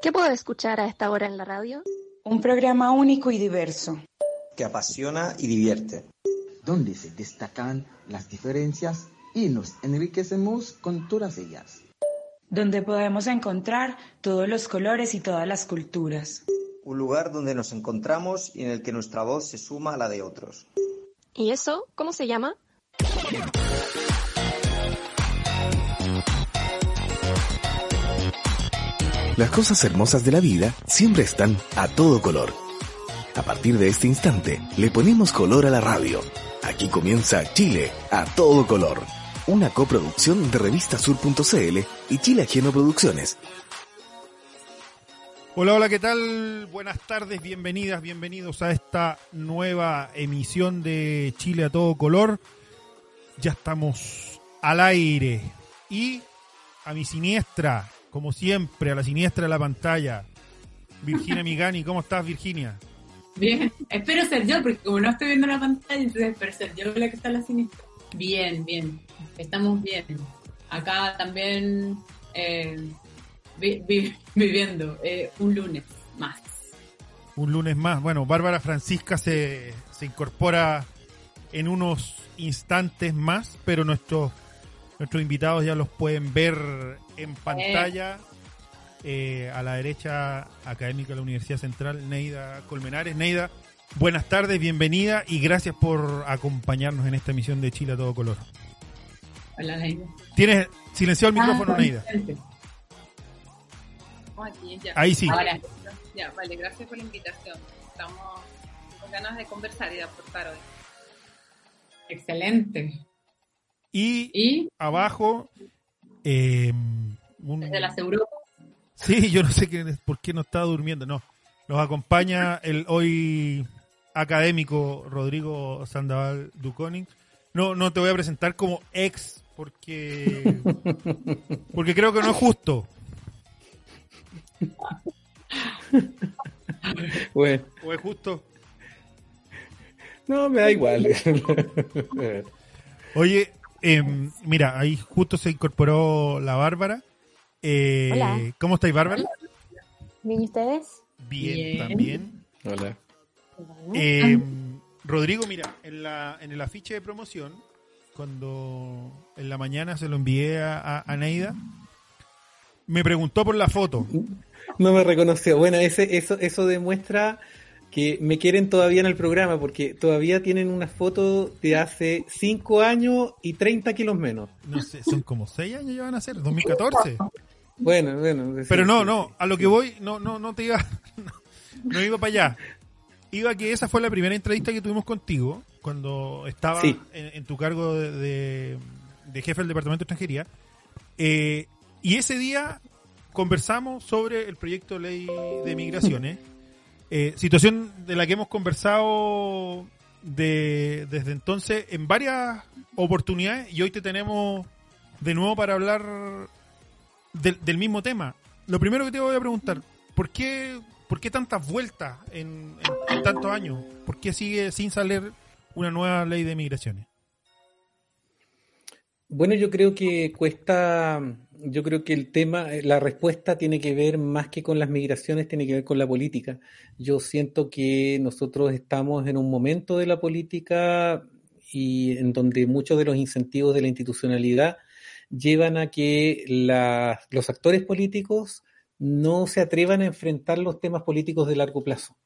¿Qué puedo escuchar a esta hora en la radio? Un programa único y diverso. Que apasiona y divierte. Donde se destacan las diferencias y nos enriquecemos con todas ellas. Donde podemos encontrar todos los colores y todas las culturas. Un lugar donde nos encontramos y en el que nuestra voz se suma a la de otros. ¿Y eso cómo se llama? Las cosas hermosas de la vida siempre están a todo color. A partir de este instante, le ponemos color a la radio. Aquí comienza Chile a todo color. Una coproducción de revistasur.cl y Chile Ajeno Producciones. Hola, hola, ¿qué tal? Buenas tardes, bienvenidas, bienvenidos a esta nueva emisión de Chile a todo color. Ya estamos al aire y a mi siniestra, como siempre, a la siniestra de la pantalla, Virginia Migani. ¿Cómo estás, Virginia? Bien, espero ser yo, porque como no estoy viendo la pantalla, entonces espero ser yo la que está a la siniestra. Bien, bien, estamos bien. Acá también eh, vi- vi- viviendo eh, un lunes más. Un lunes más. Bueno, Bárbara Francisca se, se incorpora en unos instantes más, pero nuestros nuestros invitados ya los pueden ver en pantalla. Eh, a la derecha académica de la Universidad Central, Neida Colmenares. Neida, buenas tardes, bienvenida y gracias por acompañarnos en esta emisión de Chile a todo color. Hola, Laina. Tienes silenciado el micrófono, Ah, Neida. excelente. Estamos aquí ya. Ahí sí. Ahora, Ya, vale, gracias por la invitación. Estamos con ganas de conversar y de aportar hoy. excelente. Y, Y abajo, eh, un- desde las Europas, Sí, yo no sé qué, por qué no estaba durmiendo. No, nos acompaña el hoy académico Rodrigo Sandoval Duconing. No, no te voy a presentar como ex porque porque creo que no es justo. Bueno, ¿O es justo? no, me da igual. Oye, em, mira, ahí justo se incorporó la Bárbara. Eh, Hola. ¿Cómo estáis, Bárbara? ¿Bien y ustedes? Bien, Bien. también. Hola. Eh, Rodrigo, mira, en, la, en el afiche de promoción, cuando en la mañana se lo envié a, a, a Neida, me preguntó por la foto. No me reconoció. Bueno, ese, eso, eso demuestra que me quieren todavía en el programa, porque todavía tienen una foto de hace 5 años y 30 kilos menos. No sé, son como 6 años ya van a ser, 2014. Bueno, bueno. Pero no, no, a lo que voy, no, no, no te iba, no, no iba para allá. Iba que esa fue la primera entrevista que tuvimos contigo, cuando estaba Sí. en, en tu cargo de, de- de jefe del Departamento de Extranjería. Eh, y ese día conversamos sobre el proyecto de ley de migraciones, eh, situación de la que hemos conversado de, desde entonces en varias oportunidades y hoy te tenemos de nuevo para hablar del, mismo tema. Lo primero que te voy a preguntar, ¿por qué, por qué tantas vueltas en, en- en tantos años? ¿Por qué sigue sin salir una nueva ley de migraciones? Bueno, yo creo que cuesta, yo creo que el tema, eh, la respuesta tiene que ver más que con las migraciones, tiene que ver con la política. Yo siento que nosotros estamos en un momento de la política y en donde muchos de los incentivos de la institucionalidad llevan a que los actores políticos no se atrevan a enfrentar los temas políticos de largo plazo.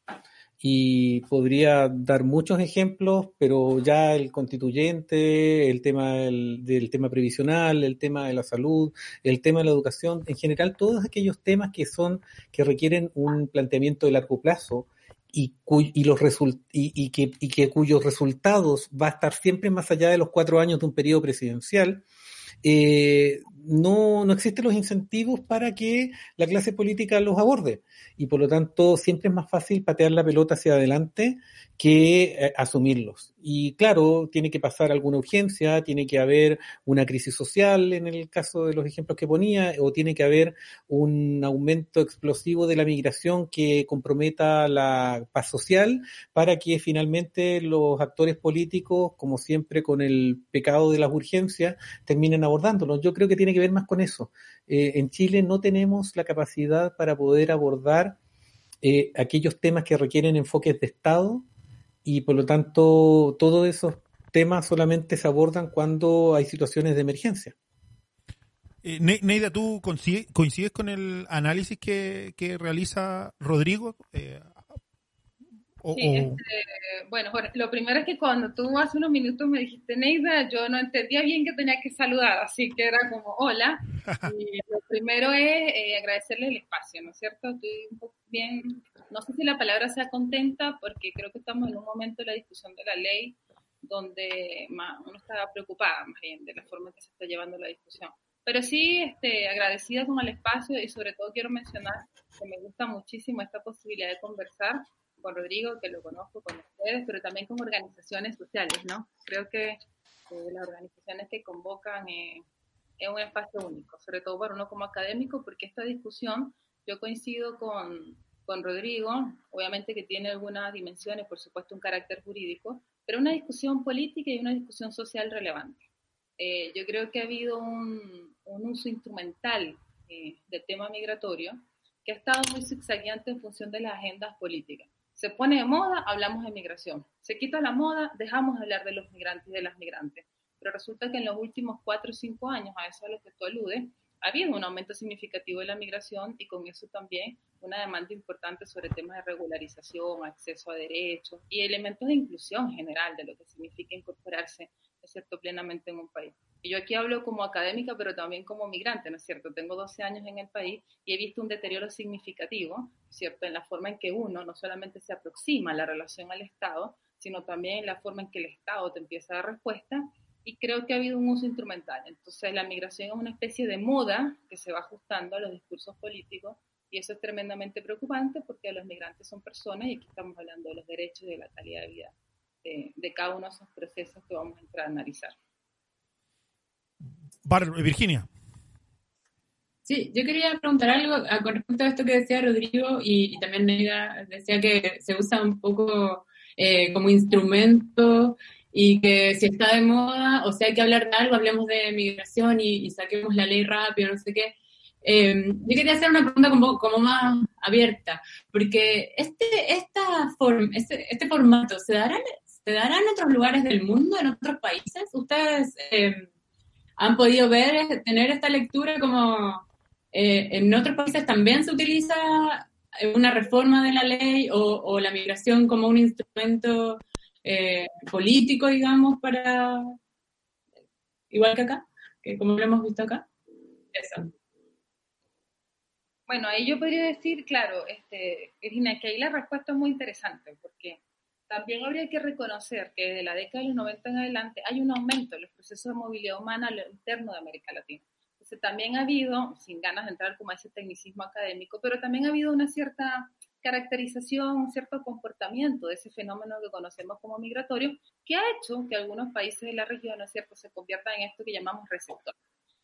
Y podría dar muchos ejemplos, pero ya el constituyente, el tema del, tema previsional, el tema de la salud, el tema de la educación, en general todos aquellos temas que son, que requieren un planteamiento de largo plazo y, cuy- y los result- y que, y que cuyos resultados va a estar siempre más allá de los cuatro años de un periodo presidencial, eh, no, no existen los incentivos para que la clase política los aborde. Y por lo tanto, siempre es más fácil patear la pelota hacia adelante que eh, asumirlos. Y claro, tiene que pasar alguna urgencia, tiene que haber una crisis social en el caso de los ejemplos que ponía, o tiene que haber un aumento explosivo de la migración que comprometa la paz social para que finalmente los actores políticos, como siempre con el pecado de las urgencias, terminen abordándolo. Yo creo que tiene que ver más con eso. Eh, en Chile no tenemos la capacidad para poder abordar eh, aquellos temas que requieren enfoques de Estado y por lo tanto todos esos temas solamente se abordan cuando hay situaciones de emergencia. Eh, Ne- Neida, ¿tú coincides, coincides con el análisis que, que realiza Rodrigo? Eh, Sí, este, bueno, Jorge, lo primero es que cuando tú hace unos minutos me dijiste Neida, yo no entendía bien que tenía que saludar, así que era como hola. Y lo primero es eh, agradecerle el espacio, ¿no es cierto? Estoy bien, no sé si la palabra sea contenta, porque creo que estamos en un momento de la discusión de la ley donde más, uno está preocupada más bien de la forma en que se está llevando la discusión. Pero sí, este, agradecida con el espacio y sobre todo quiero mencionar que me gusta muchísimo esta posibilidad de conversar con Rodrigo, que lo conozco con ustedes, pero también con organizaciones sociales, ¿no? Creo que eh, las organizaciones que convocan eh, es un espacio único, sobre todo para uno como académico, porque esta discusión, yo coincido con, con Rodrigo, obviamente que tiene algunas dimensiones, por supuesto un carácter jurídico, pero una discusión política y una discusión social relevante. Eh, yo creo que ha habido un, uso instrumental eh, del tema migratorio que ha estado muy zigzagueante en función de las agendas políticas. Se pone de moda, hablamos de migración. Se quita la moda, dejamos de hablar de los migrantes y de las migrantes. Pero resulta que en los últimos cuatro o cinco años, a eso a lo que tú aludes, ha habido un aumento significativo de la migración y con eso también una demanda importante sobre temas de regularización, acceso a derechos y elementos de inclusión general de lo que significa incorporarse, ¿no es cierto?, plenamente en un país. Y yo aquí hablo como académica, pero también como migrante, ¿no es cierto? Tengo 12 años en el país y he visto un deterioro significativo, ¿no es cierto?, en la forma en que uno no solamente se aproxima a la relación al Estado, sino también en la forma en que el Estado te empieza a dar respuesta y creo que ha habido un uso instrumental. Entonces la migración es una especie de moda que se va ajustando a los discursos políticos y eso es tremendamente preocupante porque los migrantes son personas y aquí estamos hablando de los derechos y de la calidad de vida de, de cada uno de esos procesos que vamos a entrar a analizar. Bar- Virginia. Sí, yo quería preguntar algo a- con respecto a esto que decía Rodrigo y, y también Neida decía que se usa un poco eh, como instrumento y que si está de moda o si hay que hablar de algo, hablemos de migración y, y saquemos la ley rápido, no sé qué. Eh, yo quería hacer una pregunta como, como más abierta, porque este, esta form, este, este formato, ¿se dará, ¿se dará en otros lugares del mundo, en otros países? ¿Ustedes eh, han podido ver, tener esta lectura como eh, en otros países también se utiliza una reforma de la ley o, la migración como un instrumento eh, político, digamos, para igual que acá, que como lo hemos visto acá. Eso. Bueno, ahí yo podría decir, claro, este, Irina, que ahí la respuesta es muy interesante, porque también habría que reconocer que desde la década de los 90 en adelante hay un aumento en los procesos de movilidad humana a lo interno de América Latina. Entonces también ha habido, sin ganas de entrar como a ese tecnicismo académico, pero también ha habido una cierta caracterización, un cierto comportamiento de ese fenómeno que conocemos como migratorio, que ha hecho que algunos países de la región, ¿no es cierto?, se conviertan en esto que llamamos receptor.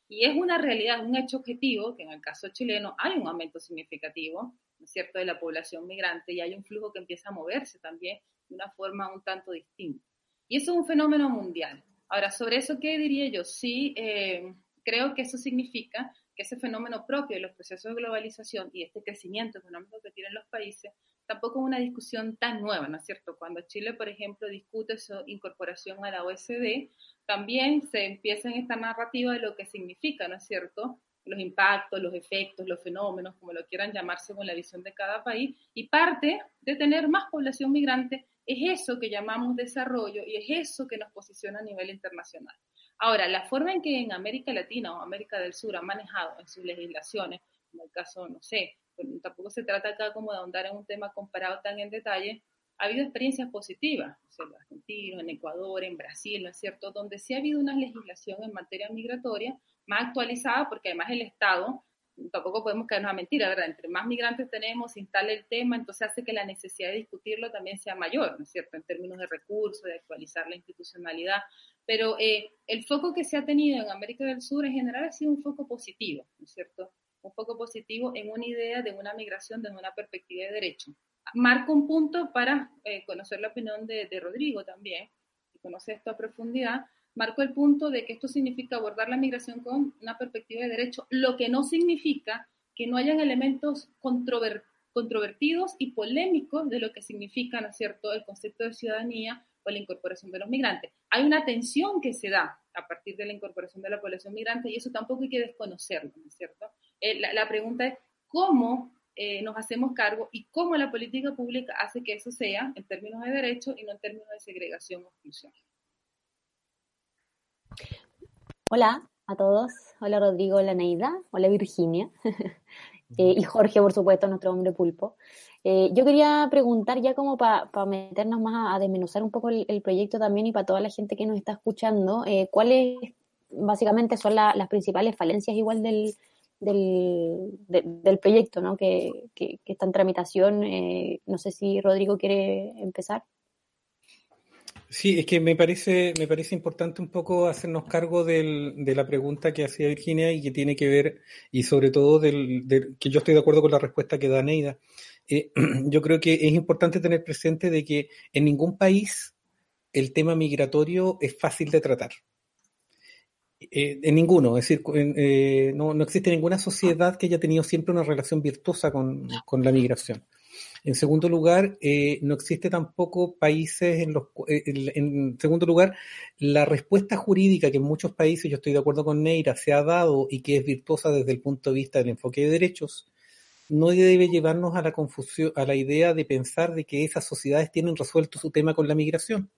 Y es una realidad, un hecho objetivo, que en el caso chileno hay un aumento significativo, ¿no es cierto?, de la población migrante y hay un flujo que empieza a moverse también de una forma un tanto distinta. Y eso es un fenómeno mundial. Ahora, sobre eso, ¿qué diría yo? Sí, eh, creo que eso significa que ese fenómeno propio de los procesos de globalización y este crecimiento económico que tienen los países tampoco es una discusión tan nueva, ¿no es cierto? Cuando Chile, por ejemplo, discute su incorporación a la OSD, también se empieza en esta narrativa de lo que significa, ¿no es cierto? Los impactos, los efectos, los fenómenos, como lo quieran llamar según la visión de cada país, y parte de tener más población migrante es eso que llamamos desarrollo y es eso que nos posiciona a nivel internacional. Ahora, la forma en que en América Latina o América del Sur han manejado en sus legislaciones, como el caso, no sé, tampoco se trata acá como de ahondar en un tema comparado tan en detalle, ha habido experiencias positivas, o sea, en Argentina, en Ecuador, en Brasil, ¿no es cierto?, donde sí ha habido una legislación en materia migratoria más actualizada, porque además el Estado, tampoco podemos caernos a mentira, ¿verdad? Entre más migrantes tenemos, se instala el tema, entonces hace que la necesidad de discutirlo también sea mayor, ¿no es cierto?, en términos de recursos, de actualizar la institucionalidad. Pero eh, el foco que se ha tenido en América del Sur en general ha sido un foco positivo, ¿no es cierto? Un foco positivo en una idea de una migración desde una perspectiva de derecho. Marco un punto para eh, conocer la opinión de, de Rodrigo también, y conocer esto a profundidad. marcó el punto de que esto significa abordar la migración con una perspectiva de derecho, lo que no significa que no hayan elementos controvertidos y polémicos de lo que significa, ¿no es cierto?, el concepto de ciudadanía o la incorporación de los migrantes. Hay una tensión que se da a partir de la incorporación de la población migrante y eso tampoco hay que desconocerlo, ¿no es cierto? Eh, la, pregunta es cómo eh, nos hacemos cargo y cómo la política pública hace que eso sea en términos de derecho y no en términos de segregación o exclusión. Hola a todos. Hola Rodrigo, hola Neida, hola Virginia. Eh, y Jorge, por supuesto, nuestro hombre pulpo. Eh, yo quería preguntar ya como para meternos más a, desmenuzar un poco el, proyecto también y para toda la gente que nos está escuchando, eh, cuáles básicamente son las principales falencias igual del, del, proyecto ¿no? que, que, está en tramitación. no sé si Rodrigo quiere empezar. Sí, es que me parece, me parece importante un poco hacernos cargo del, de la pregunta que hacía Virginia y que tiene que ver, y sobre todo del, que yo estoy de acuerdo con la respuesta que da Neida. Eh, yo creo que es importante tener presente de que en ningún país el tema migratorio es fácil de tratar. Eh, en ninguno, es decir, eh, no, no, existe ninguna sociedad que haya tenido siempre una relación virtuosa con, la migración. En segundo lugar, eh, no existe tampoco países en los... Eh, en segundo lugar, la respuesta jurídica que en muchos países, yo estoy de acuerdo con Neira, se ha dado y que es virtuosa desde el punto de vista del enfoque de derechos, no debe llevarnos a la confusión, a la idea de pensar de que esas sociedades tienen resuelto su tema con la migración.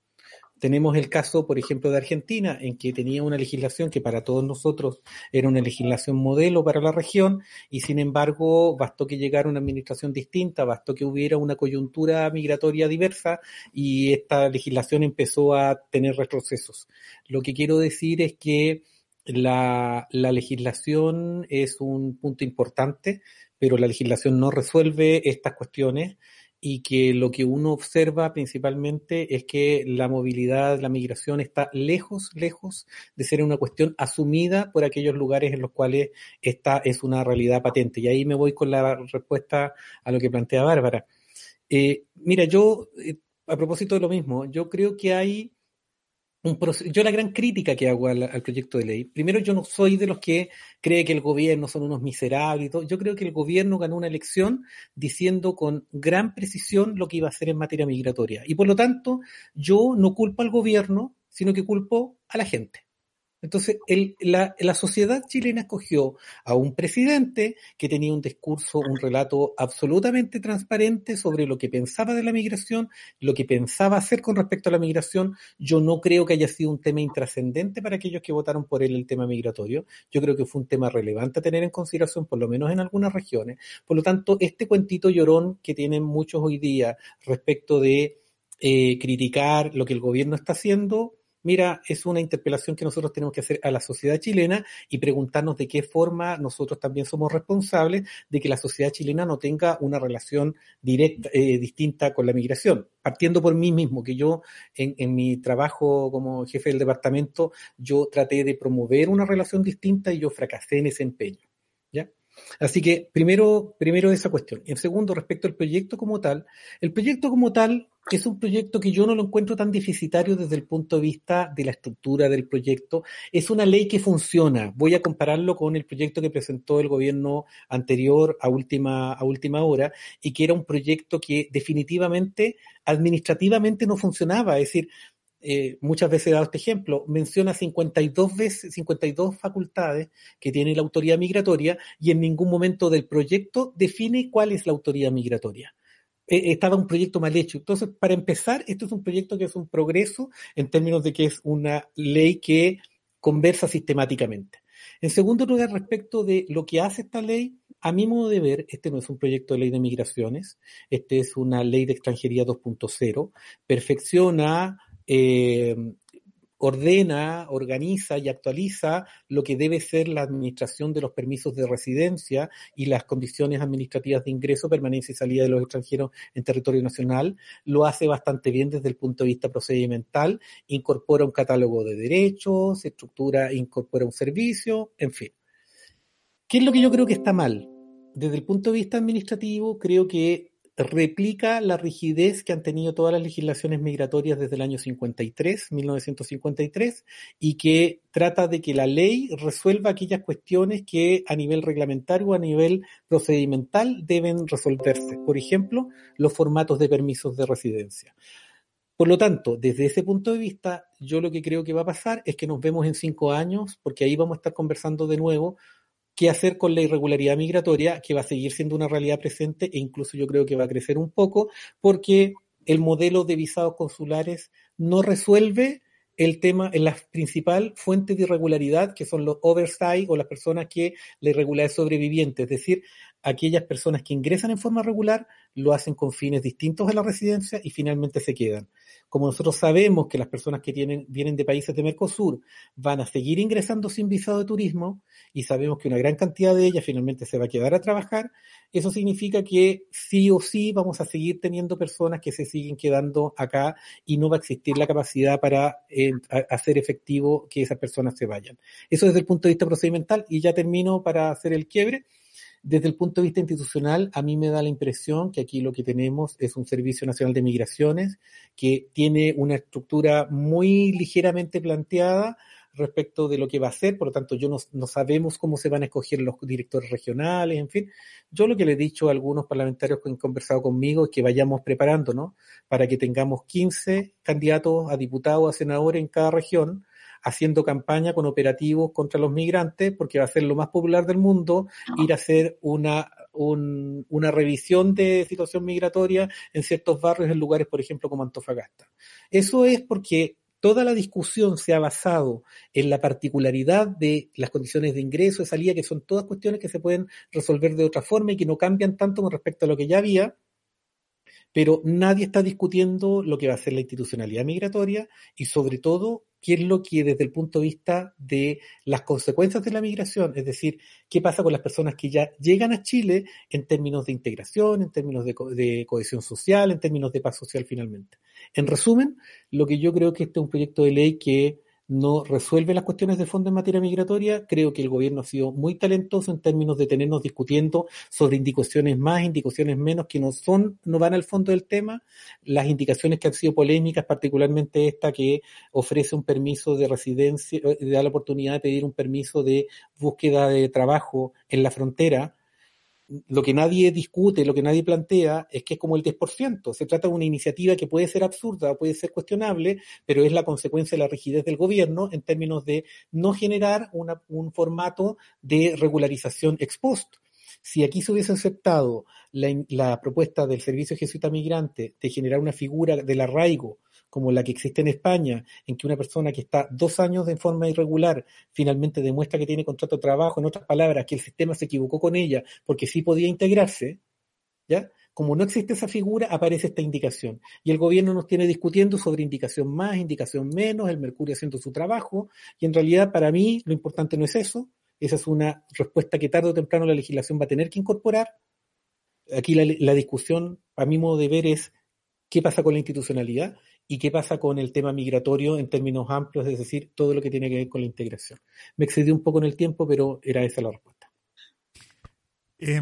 Tenemos el caso, por ejemplo, de Argentina, en que tenía una legislación que para todos nosotros era una legislación modelo para la región y sin embargo bastó que llegara una administración distinta, bastó que hubiera una coyuntura migratoria diversa y esta legislación empezó a tener retrocesos. Lo que quiero decir es que la, la legislación es un punto importante, pero la legislación no resuelve estas cuestiones y que lo que uno observa principalmente es que la movilidad, la migración está lejos, lejos de ser una cuestión asumida por aquellos lugares en los cuales esta es una realidad patente. Y ahí me voy con la respuesta a lo que plantea Bárbara. Eh, mira, yo, eh, a propósito de lo mismo, yo creo que hay yo la gran crítica que hago al, proyecto de ley, primero yo no soy de los que cree que el gobierno son unos miserables y todo, yo creo que el gobierno ganó una elección diciendo con gran precisión lo que iba a hacer en materia migratoria. Y por lo tanto, yo no culpo al gobierno, sino que culpo a la gente. Entonces, el, la, sociedad chilena escogió a un presidente que tenía un discurso, un relato absolutamente transparente sobre lo que pensaba de la migración, lo que pensaba hacer con respecto a la migración. Yo no creo que haya sido un tema intrascendente para aquellos que votaron por él el tema migratorio. Yo creo que fue un tema relevante a tener en consideración, por lo menos en algunas regiones. Por lo tanto, este cuentito llorón que tienen muchos hoy día respecto de eh, criticar lo que el gobierno está haciendo, mira, es una interpelación que nosotros tenemos que hacer a la sociedad chilena y preguntarnos de qué forma nosotros también somos responsables de que la sociedad chilena no tenga una relación directa, eh, distinta con la migración. Partiendo por mí mismo, que yo en, en mi trabajo como jefe del departamento, yo traté de promover una relación distinta y yo fracasé en ese empeño. Así que primero, primero esa cuestión. En segundo, respecto al proyecto como tal, el proyecto como tal es un proyecto que yo no lo encuentro tan deficitario desde el punto de vista de la estructura del proyecto. Es una ley que funciona. Voy a compararlo con el proyecto que presentó el gobierno anterior a última, a última hora y que era un proyecto que definitivamente administrativamente no funcionaba. Es decir, eh, muchas veces he dado este ejemplo, menciona 52 veces, 52 facultades que tiene la autoridad migratoria y en ningún momento del proyecto define cuál es la autoridad migratoria. Eh, estaba un proyecto mal hecho. Entonces, para empezar, esto es un proyecto que es un progreso en términos de que es una ley que conversa sistemáticamente. En segundo lugar, respecto de lo que hace esta ley, a mi modo de ver, este no es un proyecto de ley de migraciones, este es una ley de extranjería 2.0, perfecciona eh, ordena, organiza y actualiza lo que debe ser la administración de los permisos de residencia y las condiciones administrativas de ingreso, permanencia y salida de los extranjeros en territorio nacional. Lo hace bastante bien desde el punto de vista procedimental, incorpora un catálogo de derechos, estructura, incorpora un servicio, en fin. ¿Qué es lo que yo creo que está mal? Desde el punto de vista administrativo, creo que replica la rigidez que han tenido todas las legislaciones migratorias desde el año 53, 1953, y que trata de que la ley resuelva aquellas cuestiones que a nivel reglamentario o a nivel procedimental deben resolverse. Por ejemplo, los formatos de permisos de residencia. Por lo tanto, desde ese punto de vista, yo lo que creo que va a pasar es que nos vemos en cinco años, porque ahí vamos a estar conversando de nuevo qué hacer con la irregularidad migratoria, que va a seguir siendo una realidad presente e incluso yo creo que va a crecer un poco, porque el modelo de visados consulares no resuelve el tema la principal fuente de irregularidad, que son los oversight o las personas que la irregularidad es sobreviviente, es decir, aquellas personas que ingresan en forma regular lo hacen con fines distintos a la residencia y finalmente se quedan. Como nosotros sabemos que las personas que tienen, vienen de países de Mercosur van a seguir ingresando sin visado de turismo y sabemos que una gran cantidad de ellas finalmente se va a quedar a trabajar, eso significa que sí o sí vamos a seguir teniendo personas que se siguen quedando acá y no va a existir la capacidad para eh, hacer efectivo que esas personas se vayan. Eso desde el punto de vista procedimental y ya termino para hacer el quiebre. Desde el punto de vista institucional, a mí me da la impresión que aquí lo que tenemos es un Servicio Nacional de Migraciones que tiene una estructura muy ligeramente planteada respecto de lo que va a hacer, por lo tanto yo no, no, sabemos cómo se van a escoger los directores regionales, en fin. Yo lo que le he dicho a algunos parlamentarios que han conversado conmigo es que vayamos preparándonos para que tengamos 15 candidatos a diputados, a senadores en cada región, haciendo campaña con operativos contra los migrantes, porque va a ser lo más popular del mundo ir a hacer una, un, una revisión de situación migratoria en ciertos barrios, en lugares, por ejemplo, como Antofagasta. Eso es porque toda la discusión se ha basado en la particularidad de las condiciones de ingreso, de salida, que son todas cuestiones que se pueden resolver de otra forma y que no cambian tanto con respecto a lo que ya había, pero nadie está discutiendo lo que va a ser la institucionalidad migratoria y sobre todo qué es lo que desde el punto de vista de las consecuencias de la migración, es decir, qué pasa con las personas que ya llegan a Chile en términos de integración, en términos de, co de cohesión social, en términos de paz social finalmente. En resumen, lo que yo creo que este es un proyecto de ley que no resuelve las cuestiones de fondo en materia migratoria. Creo que el gobierno ha sido muy talentoso en términos de tenernos discutiendo sobre indicaciones más, indicaciones menos, que no son, no van al fondo del tema. Las indicaciones que han sido polémicas, particularmente esta que ofrece un permiso de residencia, da la oportunidad de pedir un permiso de búsqueda de trabajo en la frontera, lo que nadie discute, lo que nadie plantea es que es como el 10%. Se trata de una iniciativa que puede ser absurda, puede ser cuestionable, pero es la consecuencia de la rigidez del gobierno en términos de no generar una, un formato de regularización ex post. Si aquí se hubiese aceptado la, la propuesta del Servicio Jesuita Migrante de generar una figura del arraigo como la que existe en España, en que una persona que está dos años de forma irregular finalmente demuestra que tiene contrato de trabajo, en otras palabras, que el sistema se equivocó con ella porque sí podía integrarse, ¿ya? Como no existe esa figura, aparece esta indicación. Y el gobierno nos tiene discutiendo sobre indicación más, indicación menos, el Mercurio haciendo su trabajo, y en realidad para mí lo importante no es eso, esa es una respuesta que tarde o temprano la legislación va a tener que incorporar. Aquí la, la discusión, a mi modo de ver, es qué pasa con la institucionalidad y qué pasa con el tema migratorio en términos amplios, es decir, todo lo que tiene que ver con la integración. Me excedí un poco en el tiempo, pero era esa la respuesta. Eh,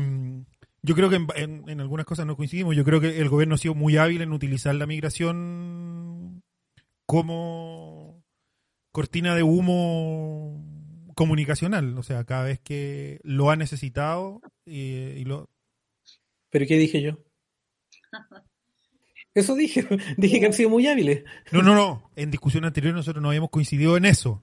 yo creo que en, en, en, algunas cosas no coincidimos. Yo creo que el gobierno ha sido muy hábil en utilizar la migración como cortina de humo comunicacional. O sea, cada vez que lo ha necesitado y, y lo... ¿Pero qué dije yo? Eso dije, dije que han sido muy hábiles. No, no, no. En discusión anterior nosotros no habíamos coincidido en eso.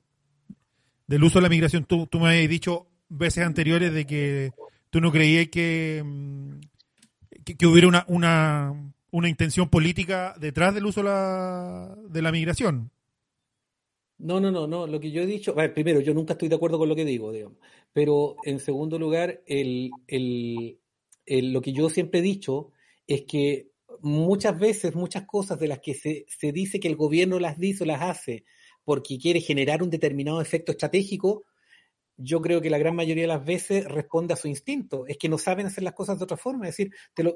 Del uso de la migración. Tú, tú me habías dicho veces anteriores de que tú no creías que, que, que hubiera una, una, una, intención política detrás del uso de la, de la migración. No, no, no, no. Lo que yo he dicho, primero, yo nunca estoy de acuerdo con lo que digo, digamos. Pero en segundo lugar, el, el, el, lo que yo siempre he dicho es que muchas veces, muchas cosas de las que se, se dice que el gobierno las dice o las hace porque quiere generar un determinado efecto estratégico, yo creo que la gran mayoría de las veces responde a su instinto. Es que no saben hacer las cosas de otra forma. Es decir, te lo,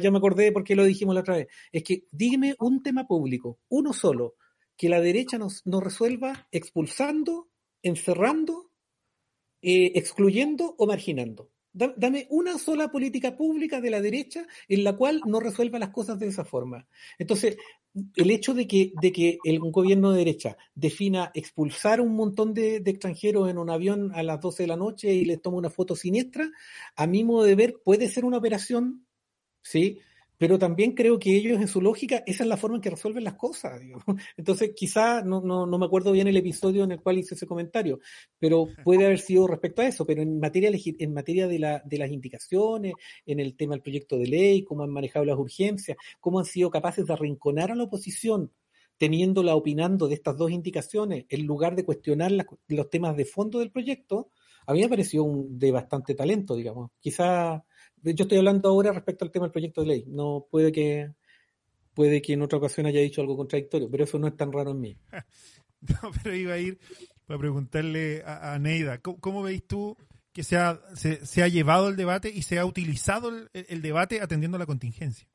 ya me acordé porque lo dijimos la otra vez. Es que dígame un tema público, uno solo, que la derecha nos, nos resuelva expulsando, encerrando, eh, excluyendo o marginando. Dame una sola política pública de la derecha en la cual no resuelva las cosas de esa forma. Entonces, el hecho de que, de que gobierno de derecha defina expulsar un montón de, extranjeros en un avión a las 12 de la noche y les toma una foto siniestra, a mi modo de ver, puede ser una operación, ¿sí? Pero también creo que ellos en su lógica, esa es la forma en que resuelven las cosas. Entonces, quizá, no, no, no, me acuerdo bien el episodio en el cual hice ese comentario, pero puede haber sido respecto a eso, pero en materia, en materia de, la, de las indicaciones, en el tema del proyecto de ley, cómo han manejado las urgencias, cómo han sido capaces de arrinconar a la oposición teniéndola opinando de estas dos indicaciones, en lugar de cuestionar los temas de fondo del proyecto, a mí me pareció un, de bastante talento, digamos. Quizá yo estoy hablando ahora respecto al tema del proyecto de ley. No puede que puede que en otra ocasión haya dicho algo contradictorio, pero eso no es tan raro en mí. no, pero iba a ir para preguntarle a, Neida, ¿cómo, veis tú que se ha, se, ha, llevado el debate y se ha utilizado el, debate atendiendo a la contingencia?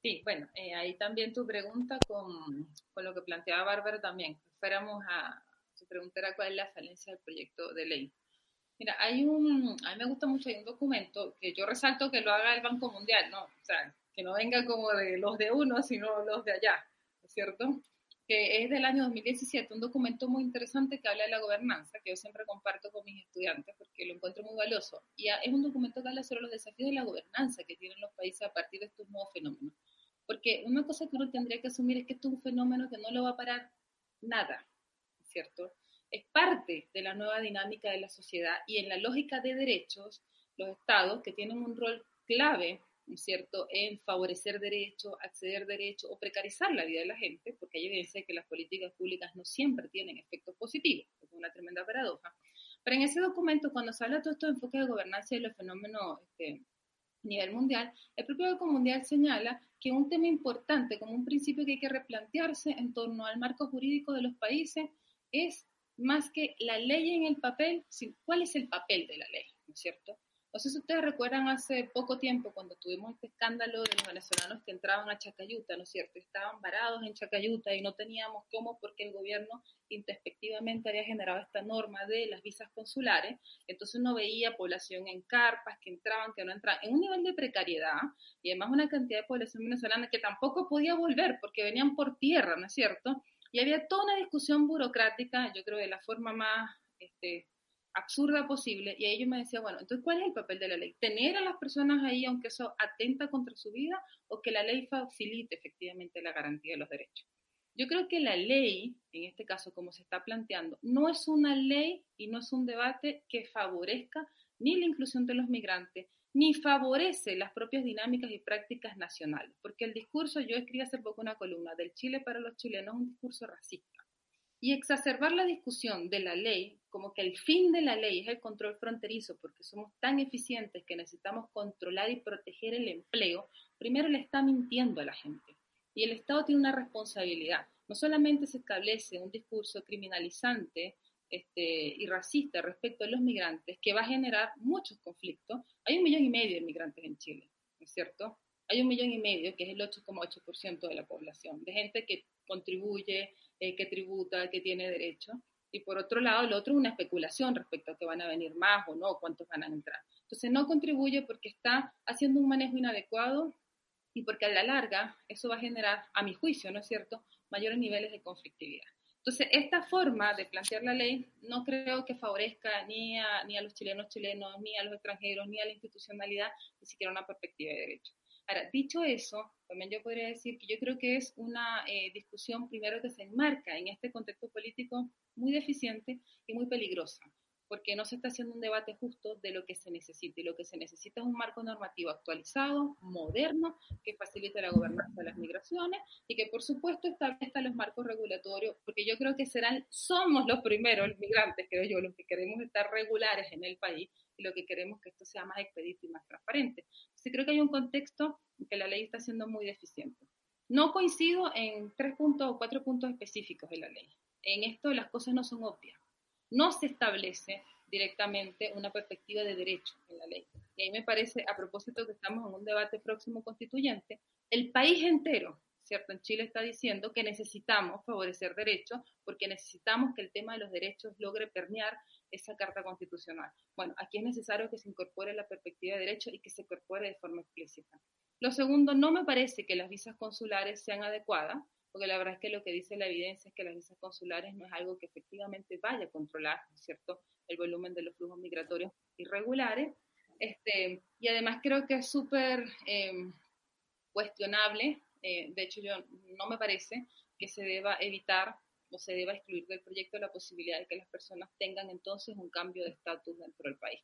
Sí, bueno, eh, ahí también tu pregunta con, con, lo que planteaba Bárbara también. Fuéramos a, su pregunta era cuál es la falencia del proyecto de ley. Mira, hay un, a mí me gusta mucho, hay un documento que yo resalto que lo haga el Banco Mundial, ¿no? O sea, que no venga como de los de uno, sino los de allá, ¿no es cierto? Que es del año 2017, un documento muy interesante que habla de la gobernanza, que yo siempre comparto con mis estudiantes porque lo encuentro muy valioso. Y es un documento que habla sobre los desafíos de la gobernanza que tienen los países a partir de estos nuevos fenómenos. Porque una cosa que uno tendría que asumir es que esto es un fenómeno que no lo va a parar nada, ¿cierto? Es parte de la nueva dinámica de la sociedad y en la lógica de derechos, los estados que tienen un rol clave, ¿no es cierto?, en favorecer derechos, acceder derechos o precarizar la vida de la gente, porque hay evidencia de que las políticas públicas no siempre tienen efectos positivos, es una tremenda paradoja. Pero en ese documento, cuando se habla de todo esto de enfoque de gobernanza y los fenómenos este, a nivel mundial, el propio Banco Mundial señala que un tema importante, como un principio que hay que replantearse en torno al marco jurídico de los países, es más que la ley en el papel, ¿cuál es el papel de la ley? ¿No es cierto? No sé si ustedes recuerdan hace poco tiempo cuando tuvimos este escándalo de los venezolanos que entraban a Chacayuta, ¿no es cierto? Estaban varados en Chacayuta y no teníamos cómo porque el gobierno introspectivamente había generado esta norma de las visas consulares, entonces uno veía población en carpas que entraban, que no entraban, en un nivel de precariedad y además una cantidad de población venezolana que tampoco podía volver porque venían por tierra, ¿no es cierto? Y había toda una discusión burocrática, yo creo de la forma más este, absurda posible, y ahí yo me decía, bueno, entonces, ¿cuál es el papel de la ley? ¿Tener a las personas ahí, aunque eso atenta contra su vida, o que la ley facilite efectivamente la garantía de los derechos? Yo creo que la ley, en este caso como se está planteando, no es una ley y no es un debate que favorezca ni la inclusión de los migrantes, ni favorece las propias dinámicas y prácticas nacionales, porque el discurso, yo escribí hace poco una columna del Chile para los chilenos, es un discurso racista. Y exacerbar la discusión de la ley, como que el fin de la ley es el control fronterizo, porque somos tan eficientes que necesitamos controlar y proteger el empleo, primero le está mintiendo a la gente. Y el Estado tiene una responsabilidad. No solamente se establece un discurso criminalizante este, y racista respecto a los migrantes que va a generar muchos conflictos. Hay un millón y medio de migrantes en Chile, ¿no es cierto? Hay un millón y medio, que es el 8,8% de la población, de gente que contribuye, eh, que tributa, que tiene derecho. Y por otro lado, el otro es una especulación respecto a que van a venir más o no, cuántos van a entrar. Entonces no contribuye porque está haciendo un manejo inadecuado y porque a la larga eso va a generar, a mi juicio, ¿no es cierto?, mayores niveles de conflictividad. Entonces, esta forma de plantear la ley no creo que favorezca ni a, ni a los chilenos chilenos, ni a los extranjeros, ni a la institucionalidad, ni siquiera una perspectiva de derecho. Ahora, dicho eso, también yo podría decir que yo creo que es una eh, discusión primero que se enmarca en este contexto político muy deficiente y muy peligrosa porque no se está haciendo un debate justo de lo que se necesita. Y lo que se necesita es un marco normativo actualizado, moderno, que facilite la gobernanza de las migraciones y que, por supuesto, establezca los marcos regulatorios, porque yo creo que serán, somos los primeros, los migrantes, creo yo, los que queremos estar regulares en el país y lo que queremos que esto sea más expedito y más transparente. Sí creo que hay un contexto en que la ley está siendo muy deficiente. No coincido en tres puntos o cuatro puntos específicos de la ley. En esto las cosas no son obvias no se establece directamente una perspectiva de derecho en la ley. Y ahí me parece, a propósito que estamos en un debate próximo constituyente, el país entero ¿cierto? En Chile está diciendo que necesitamos favorecer derechos porque necesitamos que el tema de los derechos logre permear esa Carta Constitucional. Bueno, aquí es necesario que se incorpore la perspectiva de derecho y que se incorpore de forma explícita. Lo segundo, no me parece que las visas consulares sean adecuadas, porque la verdad es que lo que dice la evidencia es que las visas consulares no es algo que efectivamente vaya a controlar, ¿cierto?, el volumen de los flujos migratorios irregulares. Este, y además creo que es súper em, cuestionable, eh, de hecho yo no me parece que se deba evitar o se deba excluir del proyecto la posibilidad de que las personas tengan entonces un cambio de estatus dentro del país.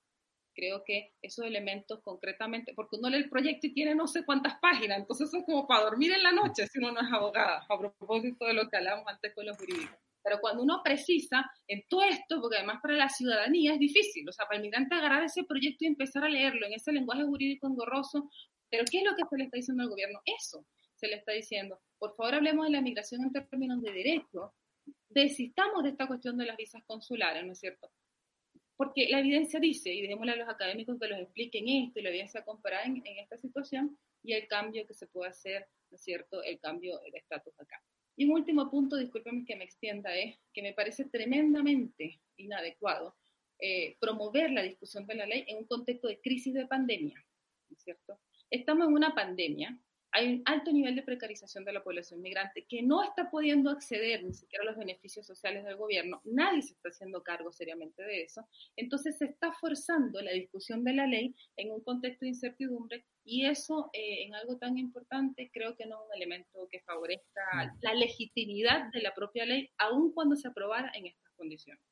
Creo que esos elementos concretamente, porque uno lee el proyecto y tiene no sé cuántas páginas, entonces eso es como para dormir en la noche si uno no es abogada, a propósito de lo que hablábamos antes con los jurídicos. Pero cuando uno precisa en todo esto, porque además para la ciudadanía es difícil, o sea, para el migrante agarrar ese proyecto y empezar a leerlo en ese lenguaje jurídico engorroso, pero ¿qué es lo que se le está diciendo al gobierno? Eso se le está diciendo. Por favor, hablemos de la migración en términos de derechos, desistamos de esta cuestión de las visas consulares, ¿no es cierto? Porque la evidencia dice, y dejémosle a los académicos que los expliquen esto y la evidencia comparada en, en esta situación y el cambio que se puede hacer, ¿no es cierto?, el cambio de estatus acá. Y un último punto, discúlpenme que me extienda, es que me parece tremendamente inadecuado eh, promover la discusión de la ley en un contexto de crisis de pandemia, ¿no es cierto? Estamos en una pandemia hay un alto nivel de precarización de la población migrante que no está pudiendo acceder ni siquiera a los beneficios sociales del gobierno, nadie se está haciendo cargo seriamente de eso, entonces se está forzando la discusión de la ley en un contexto de incertidumbre y eso eh, en algo tan importante creo que no es un elemento que favorezca la legitimidad de la propia ley, aun cuando se aprobara en estas condiciones.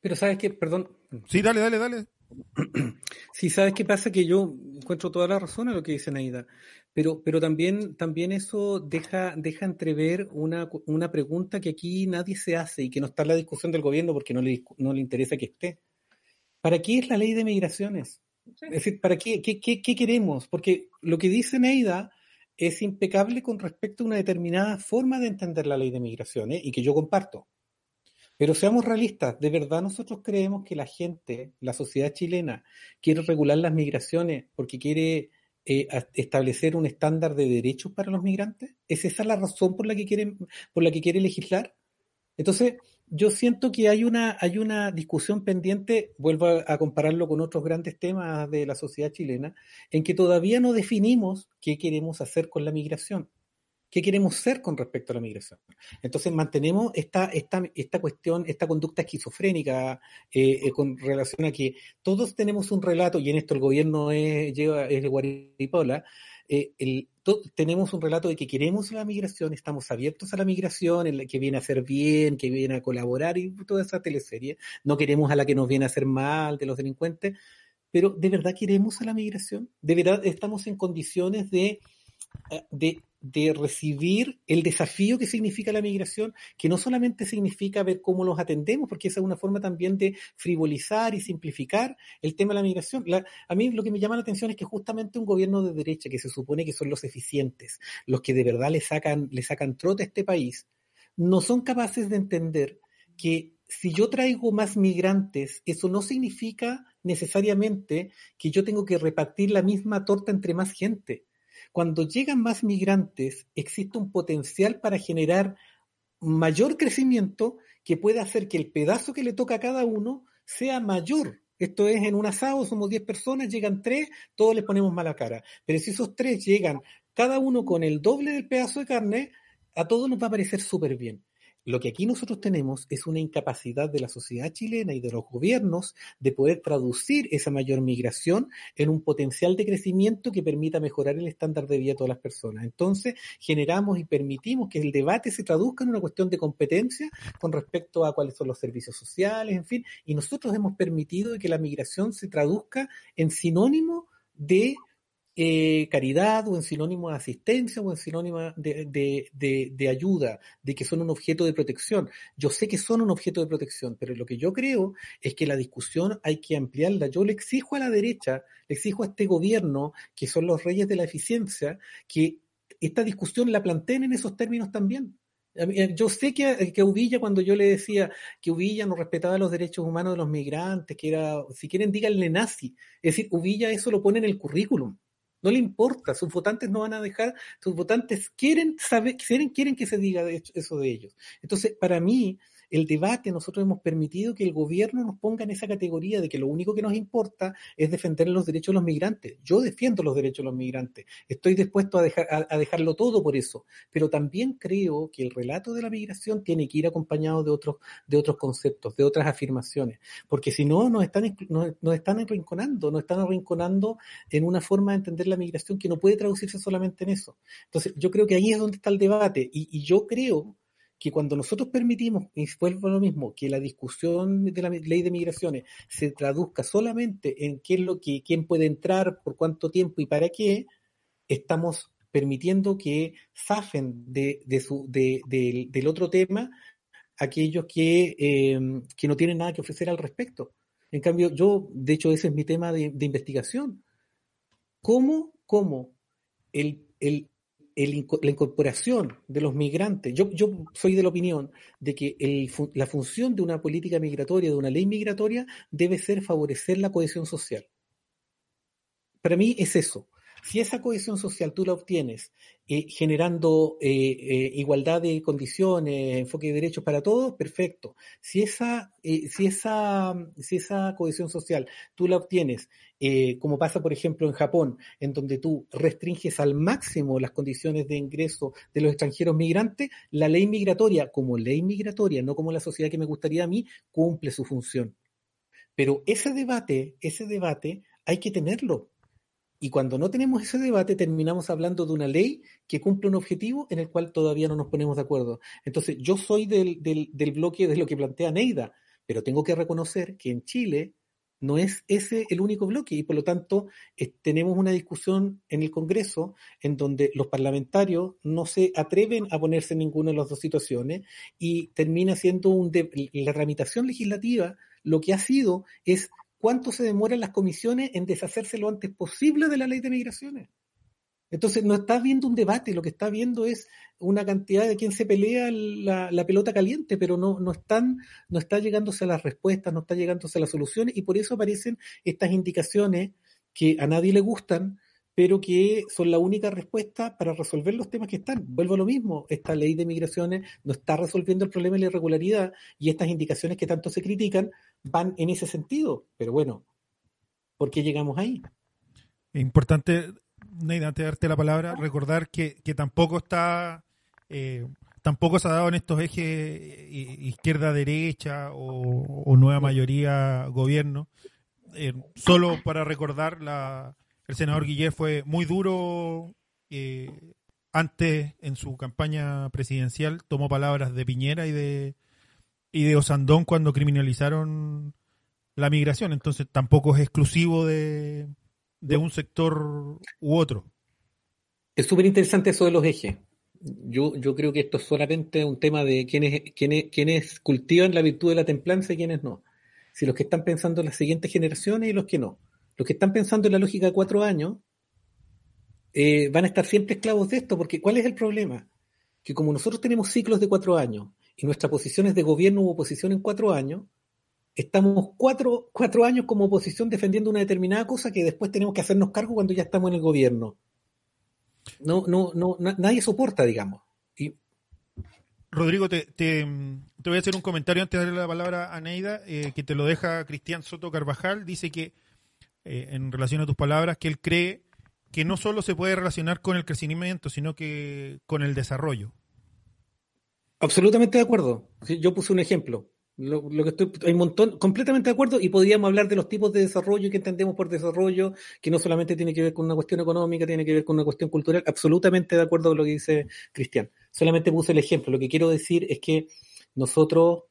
Pero sabes que, perdón. Sí, dale, dale, dale. Sí, ¿sabes qué pasa? Que yo encuentro toda la razón en lo que dice Naida, pero, pero también, también eso deja, deja entrever una, una pregunta que aquí nadie se hace y que no está en la discusión del gobierno porque no le, no le interesa que esté. ¿Para qué es la ley de migraciones? Es decir, ¿para qué, qué, qué, qué queremos? Porque lo que dice Neida es impecable con respecto a una determinada forma de entender la ley de migraciones y que yo comparto. Pero seamos realistas, ¿de verdad nosotros creemos que la gente, la sociedad chilena, quiere regular las migraciones porque quiere eh, establecer un estándar de derechos para los migrantes? ¿Es esa la razón por la que quieren, por la que quiere legislar? Entonces, yo siento que hay una, hay una discusión pendiente, vuelvo a, a, compararlo con otros grandes temas de la sociedad chilena, en que todavía no definimos qué queremos hacer con la migración qué queremos ser con respecto a la migración. Entonces mantenemos esta, esta, esta cuestión, esta conducta esquizofrénica eh, eh, con relación a que todos tenemos un relato, y en esto el gobierno es, lleva, es de Guaripola, eh, tenemos un relato de que queremos la migración, estamos abiertos a la migración, en la que viene a hacer bien, que viene a colaborar y toda esa teleserie. No queremos a la que nos viene a hacer mal, de los delincuentes, pero ¿de verdad queremos a la migración? ¿De verdad estamos en condiciones de, de de recibir el desafío que significa la migración, que no solamente significa ver cómo los atendemos, porque esa es una forma también de frivolizar y simplificar el tema de la migración. A mí lo que me llama la atención es que justamente un gobierno de derecha, que se supone que son los eficientes, los que de verdad le sacan, le sacan trote a este país, no son capaces de entender que si yo traigo más migrantes, eso no significa necesariamente que yo tengo que repartir la misma torta entre más gente cuando llegan más migrantes, existe un potencial para generar mayor crecimiento que puede hacer que el pedazo que le toca a cada uno sea mayor. Esto es, en un asado somos 10 personas, llegan 3, todos les ponemos mala cara. Pero si esos 3 llegan cada uno con el doble del pedazo de carne, a todos nos va a parecer súper bien. Lo que aquí nosotros tenemos es una incapacidad de la sociedad chilena y de los gobiernos de poder traducir esa mayor migración en un potencial de crecimiento que permita mejorar el estándar de vida de todas las personas. Entonces, generamos y permitimos que el debate se traduzca en una cuestión de competencia con respecto a cuáles son los servicios sociales, en fin, y nosotros hemos permitido que la migración se traduzca en sinónimo de eh, caridad o en sinónimo de asistencia o en sinónimo de, ayuda, de que son un objeto de protección. Yo sé que son un objeto de protección, pero lo que yo creo es que la discusión hay que ampliarla. Yo le exijo a la derecha, le exijo a este gobierno, que son los reyes de la eficiencia, que esta discusión la planteen en esos términos también. Eh, yo sé que, que Uvilla, cuando yo le decía que Uvilla no respetaba los derechos humanos de los migrantes, que era, si quieren, díganle nazi. Es decir, Uvilla eso lo pone en el currículum No le importa, sus votantes no van a dejar, sus votantes quieren saber, quieren, quieren que se diga eso de ellos. Entonces, para mí, el debate, nosotros hemos permitido que el gobierno nos ponga en esa categoría de que lo único que nos importa es defender los derechos de los migrantes. Yo defiendo los derechos de los migrantes, estoy dispuesto a, dejar, a, dejarlo todo por eso, pero también creo que el relato de la migración tiene que ir acompañado de otros, de otros conceptos, de otras afirmaciones, porque si no nos están, nos, nos están arrinconando, nos están arrinconando en una forma de entender la migración que no puede traducirse solamente en eso. Entonces, yo creo que ahí es donde está el debate y, y yo creo que cuando nosotros permitimos, y vuelvo a lo mismo, que la discusión de la ley de migraciones se traduzca solamente en qué es lo que, quién puede entrar, por cuánto tiempo y para qué, estamos permitiendo que zafen de, su, de, del otro tema aquellos que, eh, que no tienen nada que ofrecer al respecto. En cambio, yo, de hecho, ese es mi tema de, investigación. ¿Cómo, cómo el, el, la incorporación de los migrantes. Yo, yo soy de la opinión de que la función de una política migratoria, de una ley migratoria, debe ser favorecer la cohesión social. Para mí es eso. Si esa cohesión social tú la obtienes eh, generando eh, eh, igualdad de condiciones, enfoque de derechos para todos, perfecto. Si esa, si esa, si esa cohesión social tú la obtienes, como pasa por ejemplo en Japón, en donde tú restringes al máximo las condiciones de ingreso de los extranjeros migrantes, la ley migratoria, como ley migratoria, no como la sociedad que me gustaría a mí, cumple su función. Pero ese debate, ese debate hay que tenerlo, y cuando no tenemos ese debate, terminamos hablando de una ley que cumple un objetivo en el cual todavía no nos ponemos de acuerdo. Entonces, yo soy del, del, bloque de lo que plantea Neida, pero tengo que reconocer que en Chile no es ese el único bloque y por lo tanto tenemos una discusión en el Congreso en donde los parlamentarios no se atreven a ponerse en ninguna de las dos situaciones y termina siendo un la tramitación legislativa lo que ha sido es cuánto se demoran las comisiones en deshacerse lo antes posible de la ley de migraciones. Entonces no está viendo un debate, lo que está viendo es una cantidad de quien se pelea la, pelota caliente, pero no, no, están, no está llegándose a las respuestas, no está llegándose a las soluciones, y por eso aparecen estas indicaciones que a nadie le gustan, pero que son la única respuesta para resolver los temas que están. Vuelvo a lo mismo, esta ley de migraciones no está resolviendo el problema de la irregularidad y estas indicaciones que tanto se critican van en ese sentido. Pero bueno, ¿por qué llegamos ahí? Importante, Neida, antes de darte la palabra, recordar que, tampoco está... Eh, tampoco se ha dado en estos ejes eh, izquierda-derecha o, nueva mayoría gobierno. Eh, solo para recordar la, el senador Guillet fue muy duro eh, antes en su campaña presidencial, tomó palabras de Piñera y de, y de Osandón cuando criminalizaron la migración, entonces tampoco es exclusivo de, de un sector u otro. Es súper interesante eso de los ejes. Yo, yo creo que esto es solamente un tema de quiénes, quiénes, quiénes cultivan la virtud de la templanza y quiénes no. Si los que están pensando en las siguientes generaciones y los que no. Los que están pensando en la lógica de cuatro años eh, van a estar siempre esclavos de esto, porque ¿cuál es el problema? Que como nosotros tenemos ciclos de cuatro años y nuestra posición es de gobierno u oposición en cuatro años, estamos cuatro, cuatro años como oposición defendiendo una determinada cosa que después tenemos que hacernos cargo cuando ya estamos en el gobierno. No, no, no, nadie soporta, digamos. Y... Rodrigo, te, te, voy a hacer un comentario antes de darle la palabra a Neida, eh, que te lo deja Cristian Soto Carvajal. Dice que eh, en relación a tus palabras, que él cree que no solo se puede relacionar con el crecimiento, sino que con el desarrollo. Absolutamente de acuerdo. Yo puse un ejemplo. Lo, que estoy, hay un montón, completamente de acuerdo, y podríamos hablar de los tipos de desarrollo que entendemos por desarrollo, que no solamente tiene que ver con una cuestión económica, tiene que ver con una cuestión cultural. Absolutamente de acuerdo con lo que dice Cristian. Solamente puse el ejemplo. Lo que quiero decir es que nosotros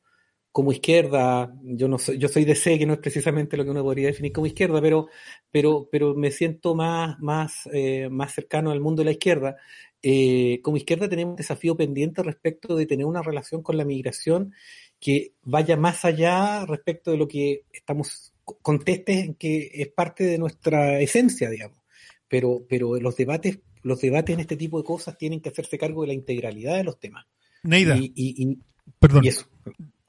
como izquierda, yo no soy, yo soy de C, que no es precisamente lo que uno podría definir como izquierda, pero, pero, pero me siento más, más, eh, más cercano al mundo de la izquierda. Eh, como izquierda tenemos un desafío pendiente respecto de tener una relación con la migración que vaya más allá respecto de lo que estamos contestes en que es parte de nuestra esencia, digamos. Pero, pero los debates, los debates en este tipo de cosas tienen que hacerse cargo de la integralidad de los temas. Neida. Y, Perdón. eso.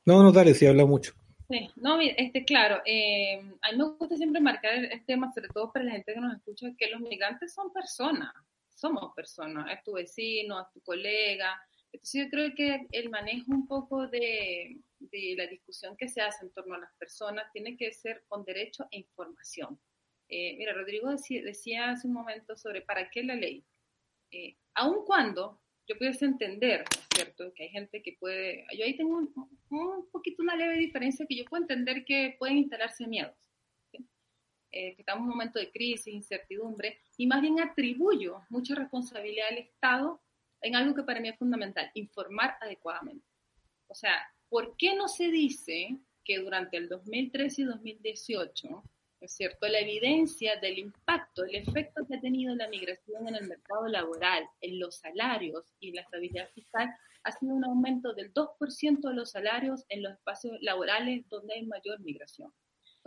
No, no, dale, si habla mucho. Sí, no, mira, este, claro, eh, a mí me gusta siempre marcar el tema, sobre todo para la gente que nos escucha, que los migrantes son personas, somos personas, es tu vecino, es tu colega. Entonces yo creo que el manejo un poco de, de la discusión que se hace en torno a las personas tiene que ser con derecho e información. Eh, mira, Rodrigo decía, decía, hace un momento sobre para qué la ley. Eh, aun cuando yo pudiese entender, ¿no es cierto?, que hay gente que puede, yo ahí tengo un, poquito una leve diferencia que yo puedo entender que pueden instalarse miedos. Eh, que estamos en un momento de crisis, incertidumbre, y más bien atribuyo mucha responsabilidad al Estado en algo que para mí es fundamental, informar adecuadamente. O sea, ¿por qué no se dice que durante el 2013 y 2018 es cierto? La evidencia del impacto, el efecto que ha tenido la migración en el mercado laboral, en los salarios y la estabilidad fiscal, ha sido un aumento del 2% de los salarios en los espacios laborales donde hay mayor migración,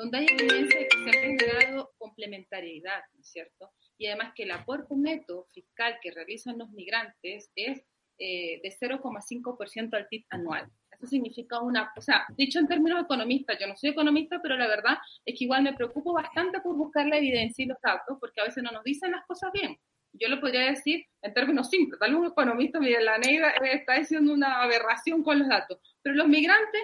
donde hay evidencia de que se ha generado complementariedad, ¿no es cierto? Y además que el aporte neto fiscal que realizan los migrantes es eh, de 0,5% al PIB anual. Eso significa una, o sea, dicho en términos economistas, yo no soy economista, pero la verdad es que igual me preocupo bastante por buscar la evidencia y los datos, porque a veces no nos dicen las cosas bien. Yo lo podría decir en términos simples, tal vez un economista, mira, la negra está diciendo una aberración con los datos, pero los migrantes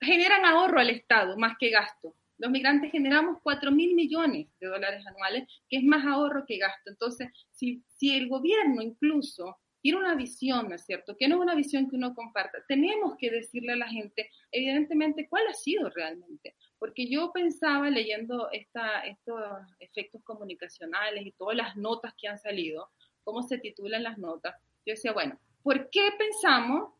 generan ahorro al Estado más que gasto. Los migrantes generamos 4 mil millones de dólares anuales, que es más ahorro que gasto. Entonces, si, el gobierno incluso tiene una visión, ¿no es cierto? Que no es una visión que uno comparta. Tenemos que decirle a la gente, evidentemente, cuál ha sido realmente. Porque yo pensaba leyendo estos efectos comunicacionales y todas las notas que han salido, cómo se titulan las notas, yo decía, bueno, ¿por qué pensamos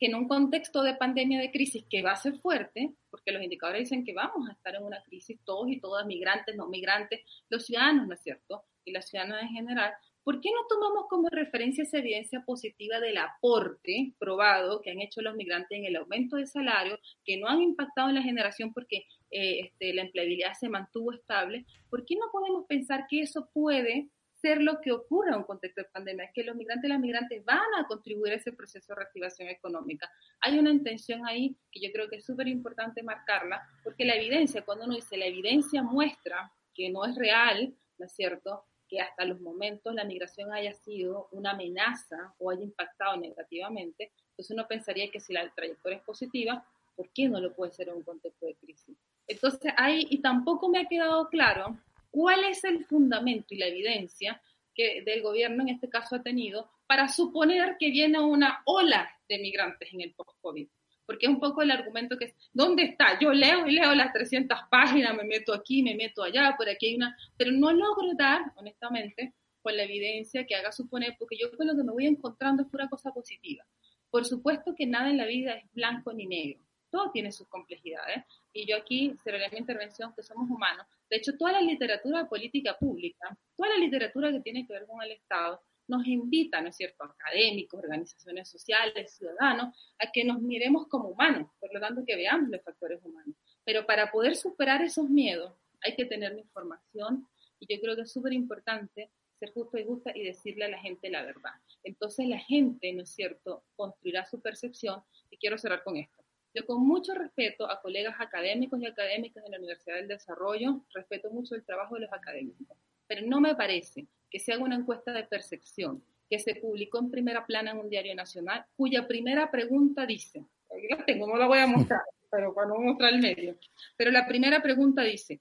que en un contexto de pandemia de crisis que va a ser fuerte, porque los indicadores dicen que vamos a estar en una crisis todos y todas, migrantes, no migrantes, los ciudadanos, ¿no es cierto? Y las ciudadanas en general, ¿por qué no tomamos como referencia esa evidencia positiva del aporte probado que han hecho los migrantes en el aumento de salario, que no han impactado en la generación porque eh, este, la empleabilidad se mantuvo estable? ¿Por qué no podemos pensar que eso puede ser lo que ocurre en un contexto de pandemia, es que los migrantes y las migrantes van a contribuir a ese proceso de reactivación económica. Hay una intención ahí que yo creo que es súper importante marcarla, porque la evidencia, cuando uno dice la evidencia muestra que no es real, ¿no es cierto? que hasta los momentos la migración haya sido una amenaza o haya impactado negativamente, entonces uno pensaría que si la trayectoria es positiva, ¿por qué no lo puede ser en un contexto de crisis? Entonces, ahí, y tampoco me ha quedado claro cuál es el fundamento y la evidencia que del gobierno en este caso ha tenido para suponer que viene una ola de migrantes en el post-COVID. Porque es un poco el argumento que es, ¿dónde está? Yo leo y leo las 300 páginas, me meto aquí, me meto allá, por aquí hay una, pero no logro dar, honestamente, con la evidencia que haga suponer, porque yo con lo que me voy encontrando es pura cosa positiva. Por supuesto que nada en la vida es blanco ni negro, todo tiene sus complejidades, y yo aquí cerraré mi intervención que somos humanos. De hecho, toda la literatura política pública, toda la literatura que tiene que ver con el Estado, nos invita, ¿no es cierto?, académicos, organizaciones sociales, ciudadanos, a que nos miremos como humanos, por lo tanto que veamos los factores humanos. Pero para poder superar esos miedos hay que tener la información y yo creo que es súper importante ser justo y justa y decirle a la gente la verdad. Entonces la gente, ¿no es cierto?, construirá su percepción y quiero cerrar con esto. Yo con mucho respeto a colegas académicos y académicas de la Universidad del Desarrollo, respeto mucho el trabajo de los académicos, pero no me parece que se haga una encuesta de percepción que se publicó en primera plana en un diario nacional, cuya primera pregunta dice, aquí la tengo, no la voy a mostrar, pero cuando voy a mostrar el medio, pero la primera pregunta dice,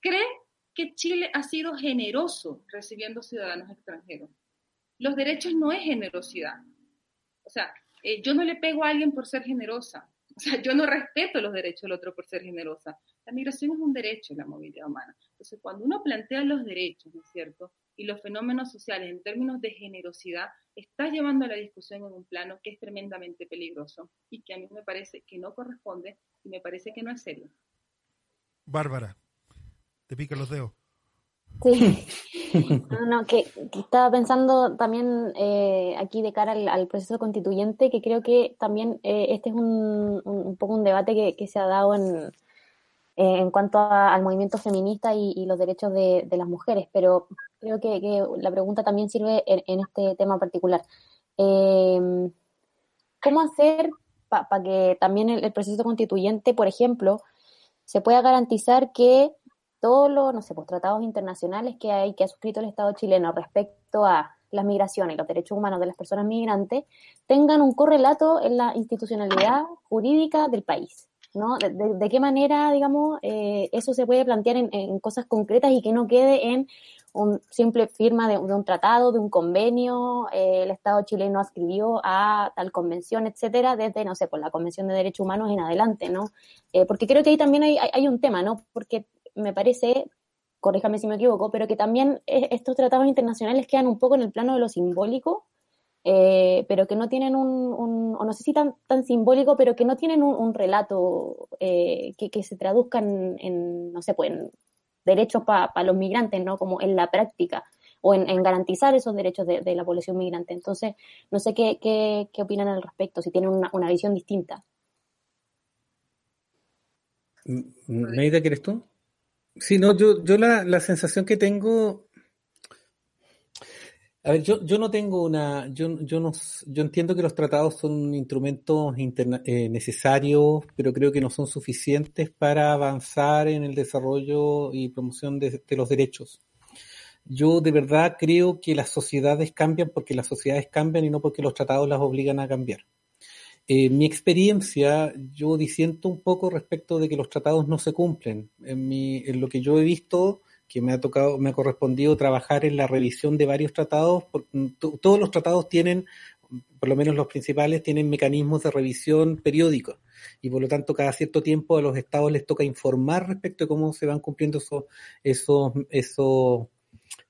¿cree que Chile ha sido generoso recibiendo ciudadanos extranjeros? Los derechos no es generosidad. O sea, eh, yo no le pego a alguien por ser generosa, o sea, yo no respeto los derechos del otro por ser generosa. La migración es un derecho, la movilidad humana. Entonces, cuando uno plantea los derechos, ¿no es cierto? Y los fenómenos sociales en términos de generosidad, está llevando a la discusión en un plano que es tremendamente peligroso y que a mí me parece que no corresponde y me parece que no es serio. Bárbara, te pica los dedos. Sí, no, no, que, que estaba pensando también eh, aquí de cara al, al, proceso constituyente, que creo que también eh, este es un, un, un, poco un debate que, que se ha dado en, eh, en cuanto a, al movimiento feminista y, y los derechos de, de, las mujeres, pero creo que, que, la pregunta también sirve en, en este tema particular. ¿Cómo hacer para que también el, el, proceso constituyente, por ejemplo, se pueda garantizar que todos los, no sé, pues, tratados internacionales que hay, que ha suscrito el Estado chileno respecto a las migraciones los derechos humanos de las personas migrantes, tengan un correlato en la institucionalidad jurídica del país. ¿no? De, qué manera, digamos, eh, eso se puede plantear en, cosas concretas y que no quede en un simple firma de, un tratado, de un convenio, eh, el Estado chileno escribió a tal convención, etcétera, desde, no sé, por la Convención de Derechos Humanos en adelante, ¿no? Eh, porque creo que ahí también hay, hay, un tema, ¿no? Porque me parece, corríjame si me equivoco, pero que también estos tratados internacionales quedan un poco en el plano de lo simbólico, eh, pero que no tienen un, o no sé si tan, tan simbólico, pero que no tienen un, relato que, que, se traduzcan en, no sé, pues en derechos para los migrantes, ¿no? Como en la práctica o en, garantizar esos derechos de, la población migrante. Entonces, no sé qué, qué, qué opinan al respecto, si tienen una, visión distinta. ¿Meida, quieres tú? Sí, no, yo, yo la, la sensación que tengo a ver, yo, yo no tengo una, yo, yo no, yo entiendo que los tratados son instrumentos eh, necesarios, pero creo que no son suficientes para avanzar en el desarrollo y promoción de, los derechos. Yo de verdad creo que las sociedades cambian porque las sociedades cambian y no porque los tratados las obligan a cambiar. En mi experiencia, yo disiento un poco respecto de que los tratados no se cumplen. En, mi, en lo que yo he visto, que me ha tocado, me ha correspondido trabajar en la revisión de varios tratados. Mm, todos los tratados tienen, por lo menos los principales, tienen mecanismos de revisión periódicos y por lo tanto cada cierto tiempo a los estados les toca informar respecto de cómo se van cumpliendo esos, esos, esos,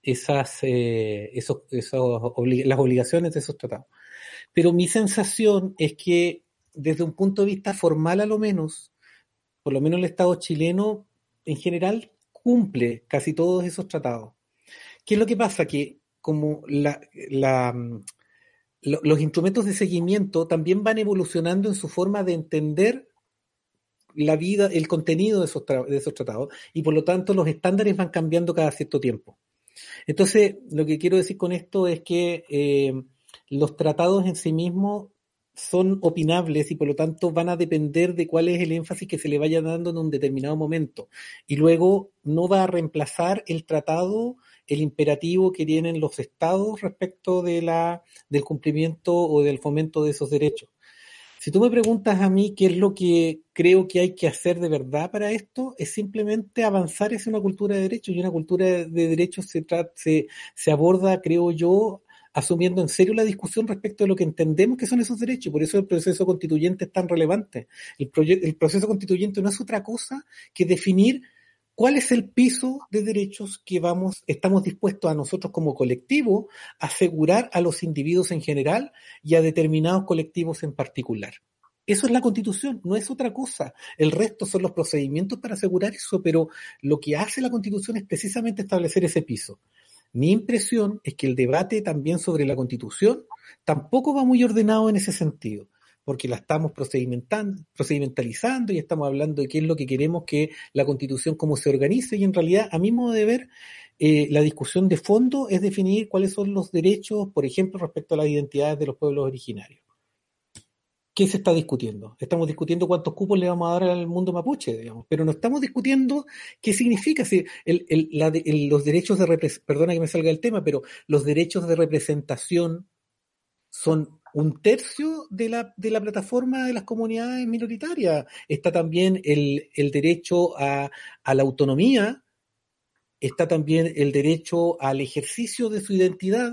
esas, eh, esos, esos las obligaciones de esos tratados. Pero mi sensación es que desde un punto de vista formal a lo menos, por lo menos el Estado chileno en general cumple casi todos esos tratados. ¿Qué es lo que pasa? Que como la, la, los instrumentos de seguimiento también van evolucionando en su forma de entender la vida, el contenido de esos, de esos tratados, y por lo tanto los estándares van cambiando cada cierto tiempo. Entonces, lo que quiero decir con esto es que eh, los tratados en sí mismos son opinables y por lo tanto van a depender de cuál es el énfasis que se le vaya dando en un determinado momento. Y luego no va a reemplazar el tratado, el imperativo que tienen los estados respecto de la, del cumplimiento o del fomento de esos derechos. Si tú me preguntas a mí qué es lo que creo que hay que hacer de verdad para esto, es simplemente avanzar hacia una cultura de derechos y una cultura de derechos se, se, se aborda, creo yo, asumiendo en serio la discusión respecto de lo que entendemos que son esos derechos. Por eso el proceso constituyente es tan relevante. El, el proceso constituyente no es otra cosa que definir cuál es el piso de derechos que vamos, estamos dispuestos a nosotros como colectivo a asegurar a los individuos en general y a determinados colectivos en particular. Eso es la constitución, no es otra cosa. El resto son los procedimientos para asegurar eso, pero lo que hace la constitución es precisamente establecer ese piso. Mi impresión es que el debate también sobre la constitución tampoco va muy ordenado en ese sentido, porque la estamos procedimentalizando y estamos hablando de qué es lo que queremos que la constitución, cómo se organice, y en realidad, a mi modo de ver, eh, la discusión de fondo es definir cuáles son los derechos, por ejemplo, respecto a las identidades de los pueblos originarios. ¿Qué se está discutiendo? Estamos discutiendo cuántos cupos le vamos a dar al mundo mapuche, digamos, pero no estamos discutiendo qué significa si el, el, los derechos de perdona que me salga el tema, pero los derechos de representación son un tercio de la, de la plataforma de las comunidades minoritarias. Está también el, el derecho a, a la autonomía, está también el derecho al ejercicio de su identidad,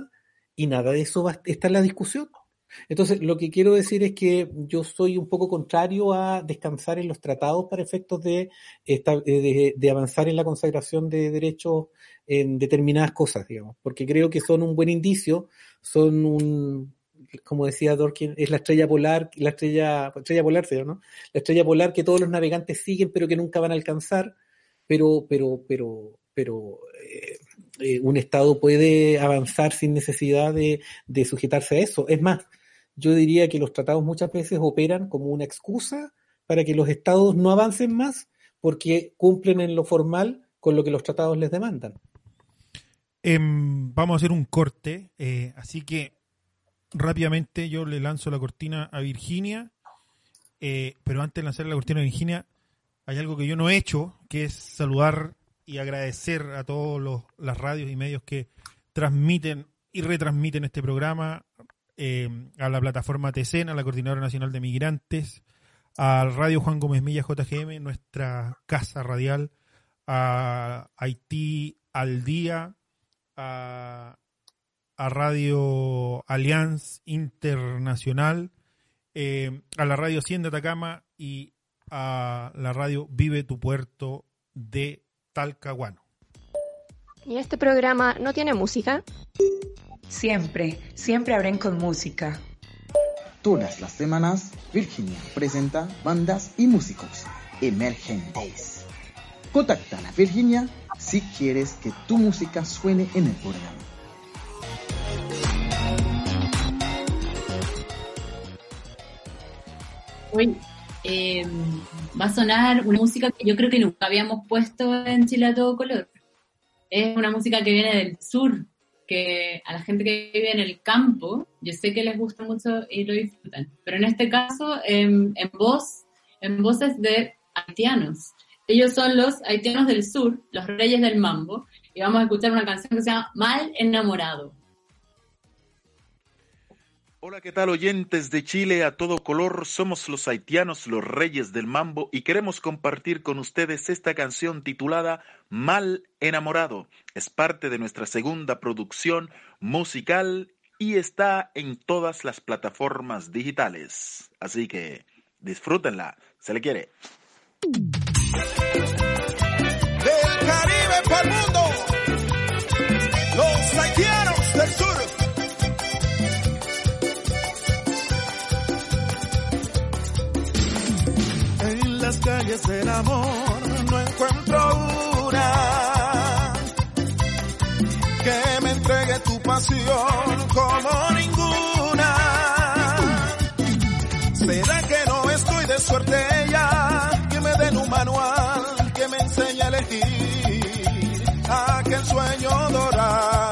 y nada de eso va, está en la discusión. Entonces, lo que quiero decir es que yo soy un poco contrario a descansar en los tratados para efectos de, de, avanzar en la consagración de derechos en determinadas cosas, digamos, porque creo que son un buen indicio, son un, como decía Dorkin, es la estrella polar, la estrella, estrella polar, ¿no? La estrella polar que todos los navegantes siguen, pero que nunca van a alcanzar, pero, pero, pero, pero eh, eh, un Estado puede avanzar sin necesidad de, de sujetarse a eso. Es más, yo diría que los tratados muchas veces operan como una excusa para que los estados no avancen más porque cumplen en lo formal con lo que los tratados les demandan. Em, vamos a hacer un corte, eh, así que rápidamente yo le lanzo la cortina a Virginia Eh, pero antes de lanzar la cortina de Virginia, hay algo que yo no he hecho, que es saludar y agradecer a todas las radios y medios que transmiten y retransmiten este programa, eh, a la plataforma TECEN, a la Coordinadora Nacional de Migrantes, al Radio Juan Gómez Milla JGM, nuestra casa radial, a Haití al día, a, a Radio Allianz Internacional, eh, a la Radio 100 de Atacama y a la radio Vive tu Puerto de Talcahuano. ¿Y este programa no tiene música? Siempre, siempre abren con música. Todas las semanas, Virginia presenta bandas y músicos emergentes. Contacta a Virginia si quieres que tu música suene en el programa. Hoy eh, va a sonar una música que yo creo que nunca habíamos puesto en Chile a todo color. Es una música que viene del sur, que a la gente que vive en el campo, yo sé que les gusta mucho y lo disfrutan. Pero en este caso, en, en voz, en voces de haitianos. Ellos son los haitianos del sur, los reyes del mambo, y vamos a escuchar una canción que se llama Mal enamorado. Hola, ¿qué tal oyentes de Chile a todo color? Somos los haitianos, los reyes del mambo y queremos compartir con ustedes esta canción titulada Mal enamorado. Es parte de nuestra segunda producción musical y está en todas las plataformas digitales. Así que disfrútenla, se le quiere. Del Caribe Las calles del amor no encuentro una que me entregue tu pasión como ninguna. ¿Será que no estoy de suerte ya? Que me den un manual que me enseñe a elegir aquel sueño dorado.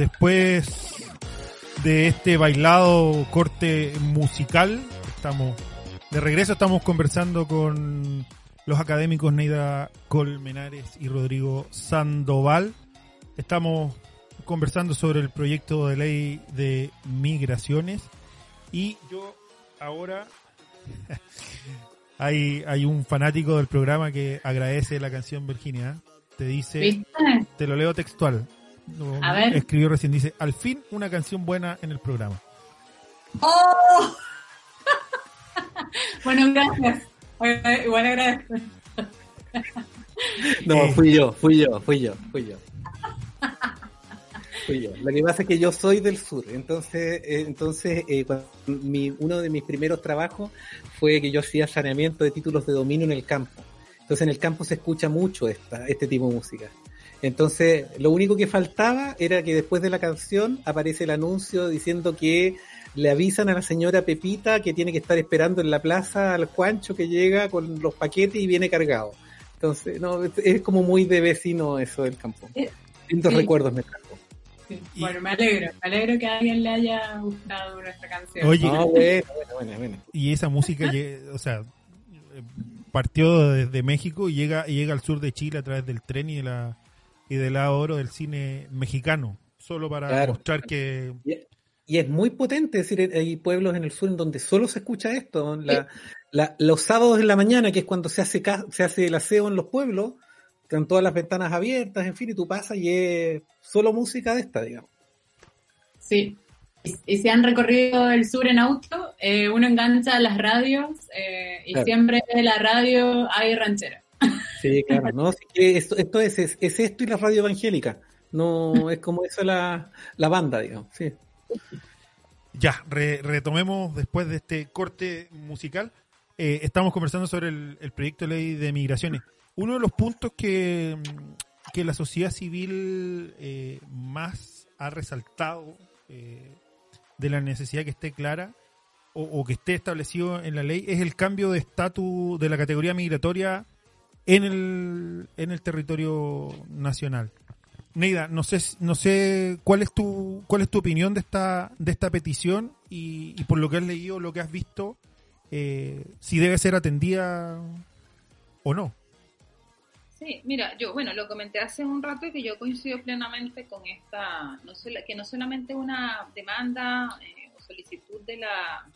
Después de este bailado corte musical, estamos de regreso, estamos conversando con los académicos Neida Colmenares y Rodrigo Sandoval. Estamos conversando sobre el proyecto de ley de migraciones y yo ahora hay, hay un fanático del programa que agradece la canción Virginia. Te dice, ¿Viste? te lo leo textual. Lo A ver. Escribió recién, dice, al fin una canción buena en el programa. ¡Oh! bueno, gracias. Bueno, Igual agradezco. No, Eh. fui yo, fui yo, fui yo, fui yo. Fui yo. Lo que pasa es que yo soy del sur, entonces, eh, entonces eh, cuando mi, uno de mis primeros trabajos fue que yo hacía saneamiento de títulos de dominio en el campo. Entonces en el campo se escucha mucho esta, este tipo de música. Entonces lo único que faltaba era que después de la canción aparece el anuncio diciendo que le avisan a la señora Pepita que tiene que estar esperando en la plaza al Juancho que llega con los paquetes y viene cargado. Entonces, no, es, es como muy de vecino eso del campo. Eh, Lindos sí. recuerdos me trajo. Sí. Bueno, me alegro. Me alegro que a alguien le haya gustado nuestra canción. Oye, No, bueno, bueno, bueno, bueno. y esa música, o sea, eh, partió desde México y llega, y llega al sur de Chile a través del tren y de la y del lado oro del cine mexicano, solo para Claro. mostrar que Y es muy potente, es decir, hay pueblos en el sur en donde solo se escucha esto. La- la- los sábados en la mañana, que es cuando se hace, se hace el aseo en los pueblos, están todas las ventanas abiertas, en fin, y tú pasas y es solo música de esta, digamos. Sí. Y, y si han recorrido el sur en auto, eh, uno engancha las radios eh, y Claro. siempre en la radio hay ranchera. Sí, claro, ¿no? Así que esto, esto es, es, es esto y la radio evangélica. No es como eso la, la banda, digamos. Sí. Ya, re- retomemos después de este corte musical. Eh, estamos conversando sobre el, el proyecto de ley de migraciones. Uno de los puntos que, mm, que la sociedad civil eh, más ha resaltado eh, de la necesidad que esté clara o, o que esté establecido en la ley es el cambio de estatus de la categoría migratoria en el, en el territorio nacional. Neida, no sé, no sé cuál es tu cuál es tu opinión de esta de esta petición y, y por lo que has leído, lo que has visto, eh, si debe ser atendida o no. Sí, mira, yo, bueno, lo comenté hace un rato que yo coincido plenamente con esta, no sola- que no solamente una demanda eh, o solicitud de, la,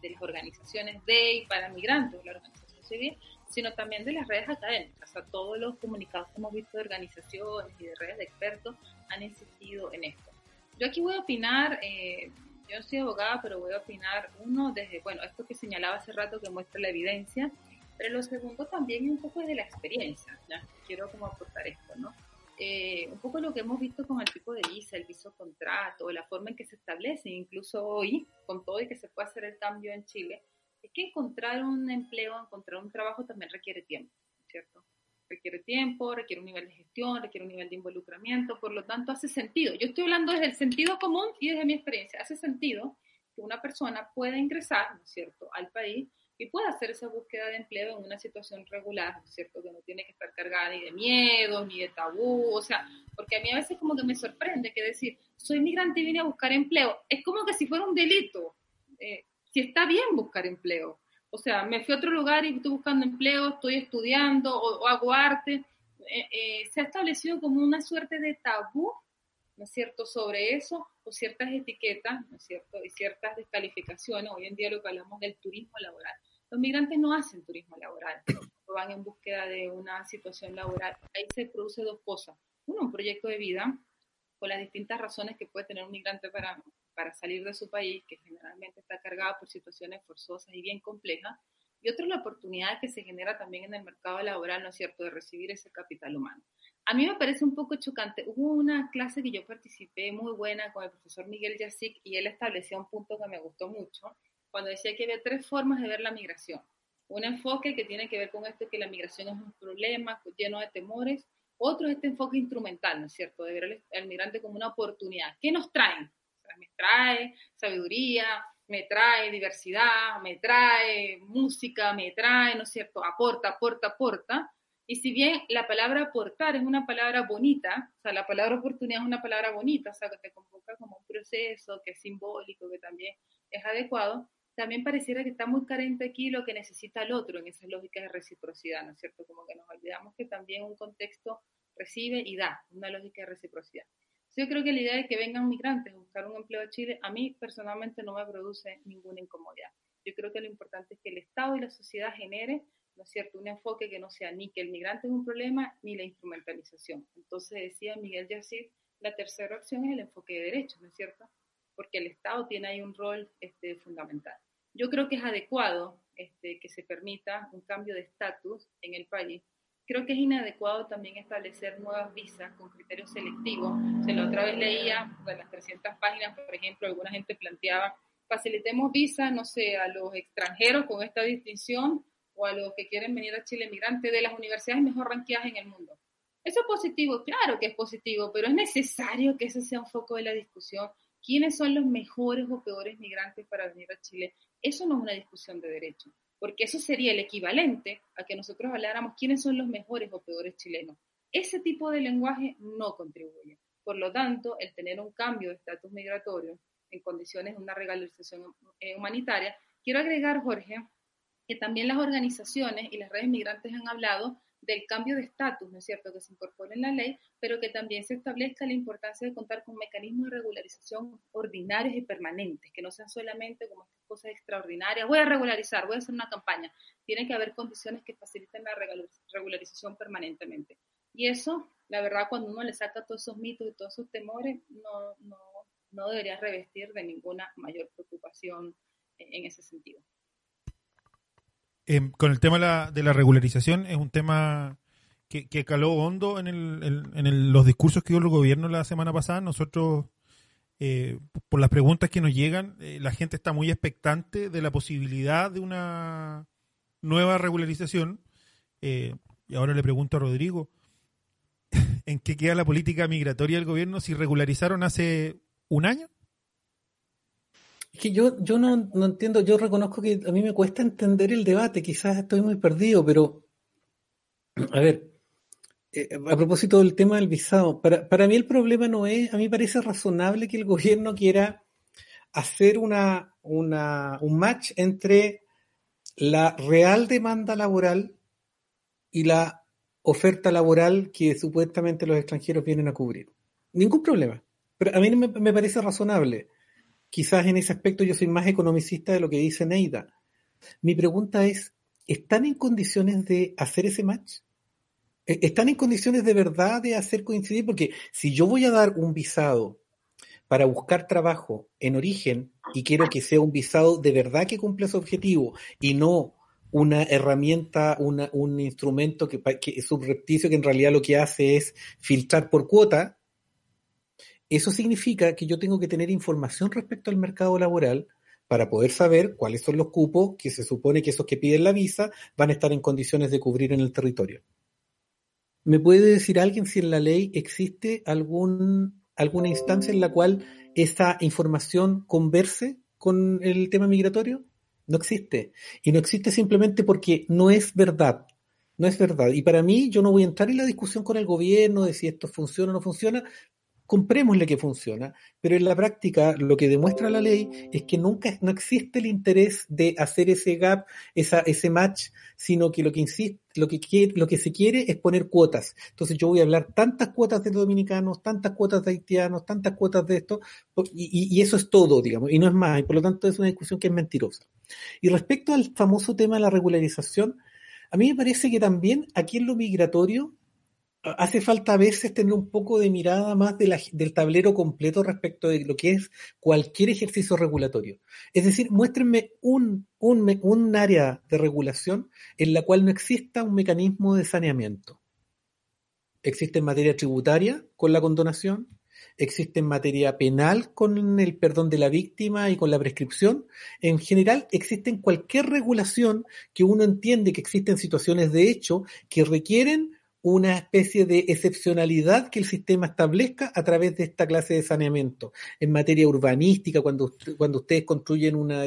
de las organizaciones de y para migrantes, la organización civil, sino también de las redes académicas. O sea, todos los comunicados que hemos visto de organizaciones y de redes de expertos han insistido en esto. Yo aquí voy a opinar, eh, yo soy abogada, pero voy a opinar, uno, desde, bueno, esto que señalaba hace rato que muestra la evidencia, pero lo segundo también un poco es de la experiencia, ¿ya? quiero como aportar esto, ¿no? Eh, un poco lo que hemos visto con el tipo de visa, el viso contrato, la forma en que se establece, incluso hoy, con todo y que se puede hacer el cambio en Chile, es que encontrar un empleo, encontrar un trabajo también requiere tiempo, ¿cierto? Requiere tiempo, requiere un nivel de gestión, requiere un nivel de involucramiento, por lo tanto hace sentido. Yo estoy hablando desde el sentido común y desde mi experiencia. Hace sentido que una persona pueda ingresar, ¿no es cierto?, al país y pueda hacer esa búsqueda de empleo en una situación regular, ¿no es cierto? Que no tiene que estar cargada ni de miedos, ni de tabú, o sea, porque a mí a veces como que me sorprende que decir, soy migrante y vine a buscar empleo, es como que si fuera un delito, eh, si está bien buscar empleo. O sea, me fui a otro lugar y estoy buscando empleo, estoy estudiando o, hago arte. Eh, eh, se ha establecido como una suerte de tabú, ¿no es cierto?, sobre eso, o ciertas etiquetas, ¿no es cierto?, y ciertas descalificaciones. Hoy en día lo que hablamos del turismo laboral. Los migrantes no hacen turismo laboral, no van en búsqueda de una situación laboral. Ahí se produce dos cosas. Uno, un proyecto de vida, con las distintas razones que puede tener un migrante para, para salir de su país, que generalmente está cargado por situaciones forzosas y bien complejas. Y otro, la oportunidad que se genera también en el mercado laboral, ¿no es cierto?, de recibir ese capital humano. A mí me parece un poco chocante. Hubo una clase que yo participé muy buena con el profesor Miguel Yacic y él establecía un punto que me gustó mucho, cuando decía que había tres formas de ver la migración. Un enfoque que tiene que ver con esto, que la migración es un problema lleno de temores. Otro es este enfoque instrumental, ¿no es cierto?, de ver al migrante como una oportunidad. ¿Qué nos traen? Me trae sabiduría, me trae diversidad, me trae música, me trae, ¿no es cierto?, aporta, aporta, aporta. Y si bien la palabra aportar es una palabra bonita, o sea, la palabra oportunidad es una palabra bonita, o sea, que te convoca como un proceso, que es simbólico, que también es adecuado, también pareciera que está muy carente aquí lo que necesita el otro en esas lógicas de reciprocidad, ¿no es cierto? Como que nos olvidamos que también un contexto recibe y da, una lógica de reciprocidad. Yo creo que la idea de que vengan migrantes a buscar un empleo a Chile, a mí personalmente no me produce ninguna incomodidad. Yo creo que lo importante es que el Estado y la sociedad genere, ¿no es cierto?, un enfoque que no sea ni que el migrante es un problema ni la instrumentalización. Entonces decía Miguel Yacid, la tercera opción es el enfoque de derechos, ¿no es cierto? Porque el Estado tiene ahí un rol este, fundamental. Yo creo que es adecuado este, que se permita un cambio de estatus en el país Creo que es inadecuado también establecer nuevas visas con criterios selectivos. Se la otra vez leía de las 300 páginas, por ejemplo, alguna gente planteaba, facilitemos visas, no sé, a los extranjeros con esta distinción o a los que quieren venir a Chile migrantes de las universidades mejor ranqueadas en el mundo. Eso es positivo, claro que es positivo, pero es necesario que ese sea un foco de la discusión. ¿Quiénes son los mejores o peores migrantes para venir a Chile? Eso no es una discusión de derecho porque eso sería el equivalente a que nosotros habláramos quiénes son los mejores o peores chilenos. Ese tipo de lenguaje no contribuye. Por lo tanto, el tener un cambio de estatus migratorio en condiciones de una regularización eh, humanitaria, quiero agregar, Jorge, que también las organizaciones y las redes migrantes han hablado del cambio de estatus, ¿no es cierto?, que se incorpore en la ley, pero que también se establezca la importancia de contar con mecanismos de regularización ordinarios y permanentes, que no sean solamente como estas cosas extraordinarias, voy a regularizar, voy a hacer una campaña. Tiene que haber condiciones que faciliten la regularización permanentemente. Y eso, la verdad, cuando uno le saca todos esos mitos y todos esos temores, no, no, no debería revestir de ninguna mayor preocupación en ese sentido. Em, con el tema de la, regularización, es un tema que, caló hondo en, el, en los discursos que dio el gobierno la semana pasada. Nosotros, eh, por las preguntas que nos llegan, eh, la gente está muy expectante de la posibilidad de una nueva regularización. Eh, y ahora le pregunto a Rodrigo, ¿en qué queda la política migratoria del gobierno si regularizaron hace un año? Es que yo, yo no, no, entiendo, yo reconozco que a mí me cuesta entender el debate, quizás estoy muy perdido, pero a ver, eh, a propósito del tema del visado, para, para mí el problema no es, a mí parece razonable que el gobierno quiera hacer una, una, un match entre la real demanda laboral y la oferta laboral que supuestamente los extranjeros vienen a cubrir. Ningún problema. Pero a mí me, me parece razonable quizás en ese aspecto yo soy más economicista de lo que dice Neida. Mi pregunta es, ¿están en condiciones de hacer ese match? ¿E-, ¿Están en condiciones de verdad de hacer coincidir? Porque si yo voy a dar un visado para buscar trabajo en origen y quiero que sea un visado de verdad que cumpla su objetivo y no una herramienta, un instrumento que, que es subrepticio que en realidad lo que hace es filtrar por cuota, eso significa que yo tengo que tener información respecto al mercado laboral para poder saber cuáles son los cupos que se supone que esos que piden la visa van a estar en condiciones de cubrir en el territorio. ¿Me puede decir alguien si en la ley existe alguna instancia en la cual esa información converse con el tema migratorio? No existe. Y no existe simplemente porque no es verdad. No es verdad. Y para mí, yo no voy a entrar en la discusión con el gobierno de si esto funciona o no funciona, comprémosle que funciona, pero en la práctica lo que demuestra la ley es que nunca no existe el interés de hacer ese gap, esa, ese match, sino que lo que insiste, lo que quiere, lo que se quiere es poner cuotas. Entonces yo voy a hablar tantas cuotas de dominicanos, tantas cuotas de haitianos, tantas cuotas de esto, y, y eso es todo, digamos, y no es más, y por lo tanto es una discusión que es mentirosa. Y respecto al famoso tema de la regularización, a mí me parece que también aquí en lo migratorio hace falta a veces tener un poco de mirada más del tablero completo respecto de lo que es cualquier ejercicio regulatorio. Es decir, muéstrenme un, un, un área de regulación en la cual no exista un mecanismo de saneamiento. Existe en materia tributaria con la condonación, existe en materia penal con el perdón de la víctima y con la prescripción. En general, existe en cualquier regulación que uno entiende que existen situaciones de hecho que requieren una especie de excepcionalidad que el sistema establezca a través de esta clase de saneamiento. En materia urbanística, cuando, cuando ustedes construyen una,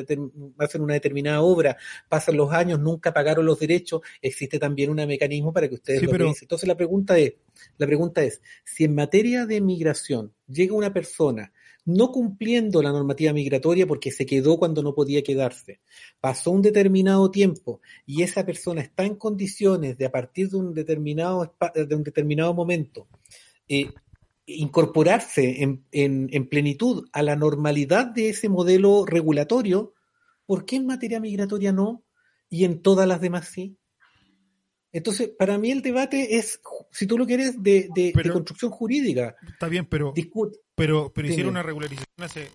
hacen una determinada obra, pasan los años, nunca pagaron los derechos, existe también un mecanismo para que ustedes Sí, lo pero-. Entonces la pregunta es, la pregunta es, si en materia de migración llega una persona no cumpliendo la normativa migratoria porque se quedó cuando no podía quedarse, pasó un determinado tiempo y esa persona está en condiciones de a partir de un determinado, de un determinado momento eh, incorporarse en, en- en plenitud a la normalidad de ese modelo regulatorio, ¿por qué en materia migratoria no y en todas las demás sí? Entonces, para mí el debate es, si tú lo quieres, de, de- de construcción jurídica. Está bien, pero, pero, pero hicieron una regularización hace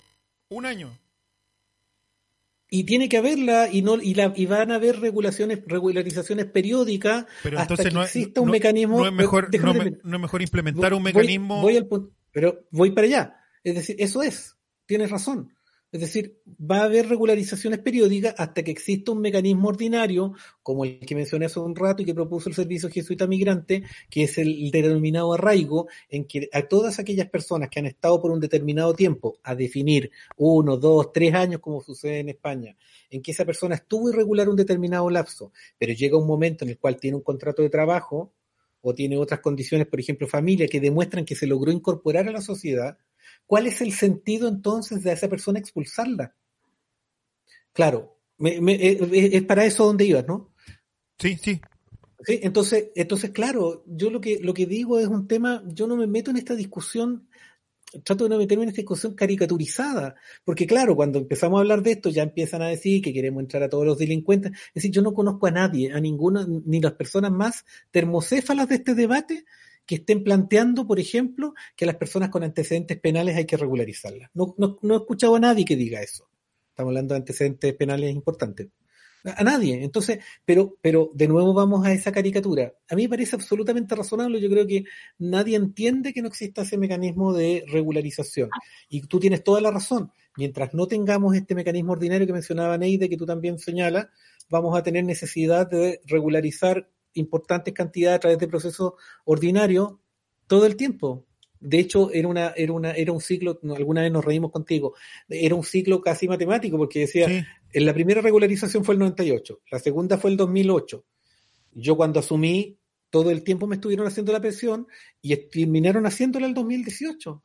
un año. Y tiene que haberla y no y, la, y van a haber regulaciones regularizaciones periódicas Pero hasta entonces que no exista un no- mecanismo. no es mejor, no, me- terminar. no es mejor implementar un Voy- mecanismo. Voy, al punto, pero voy para allá. Es decir, eso es. Tienes razón. Es decir, va a haber regularizaciones periódicas hasta que exista un mecanismo ordinario, como el que mencioné hace un rato y que propuso el Servicio Jesuita Migrante, que es el denominado arraigo, en que a todas aquellas personas que han estado por un determinado tiempo, a definir uno, dos, tres años, como sucede en España, en que esa persona estuvo irregular un determinado lapso, pero llega un momento en el cual tiene un contrato de trabajo o tiene otras condiciones, por ejemplo, familia, que demuestran que se logró incorporar a la sociedad, ¿cuál es el sentido entonces de a esa persona expulsarla? Claro, me- me- eh, eh, es para eso donde ibas, ¿no? Sí, sí. Sí, entonces, entonces, claro, yo lo que, lo que digo es un tema, yo no me meto en esta discusión, trato de no meterme en esta discusión caricaturizada, porque claro, cuando empezamos a hablar de esto ya empiezan a decir que queremos entrar a todos los delincuentes, es decir, yo no conozco a nadie, a ninguna, ni las personas más termocéfalas de este debate que estén planteando, por ejemplo, que las personas con antecedentes penales hay que regularizarlas. No, no, no he escuchado a nadie que diga eso. Estamos hablando de antecedentes penales importantes. A nadie. Entonces, pero, pero de nuevo vamos a esa caricatura. A mí me parece absolutamente razonable. Yo creo que nadie entiende que no exista ese mecanismo de regularización. Y tú tienes toda la razón. Mientras no tengamos este mecanismo ordinario que mencionaba Neide, que tú también señalas, vamos a tener necesidad de regularizar importantes cantidades a través de procesos ordinarios todo el tiempo. De hecho, era una, era una, era un ciclo, alguna vez nos reímos contigo, era un ciclo casi matemático, porque decía, Sí. en la primera regularización fue el 98, la segunda fue el 2008. Yo cuando asumí, todo el tiempo me estuvieron haciendo la presión y terminaron haciéndola el 2018.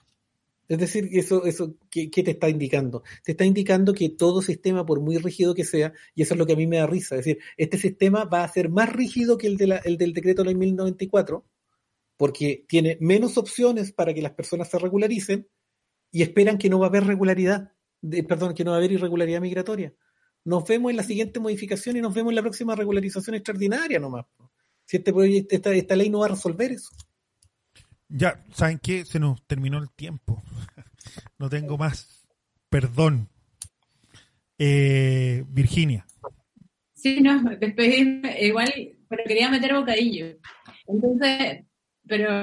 Es decir, eso, eso ¿qué, te está indicando? Te está indicando que todo sistema, por muy rígido que sea, y eso es lo que a mí me da risa, es decir, este sistema va a ser más rígido que el, de la- el del decreto de la 1094, porque tiene menos opciones para que las personas se regularicen y esperan que no va a haber regularidad, de- perdón, que no va a haber irregularidad migratoria. Nos vemos en la siguiente modificación y nos vemos en la próxima regularización extraordinaria nomás. Si este proyecto, esta, esta ley no va a resolver eso. Ya, ¿saben qué? Se nos terminó el tiempo. No tengo más. Perdón. Eh, Virginia. Sí, no, despedirme, igual, pero quería meter bocadillo. Entonces, pero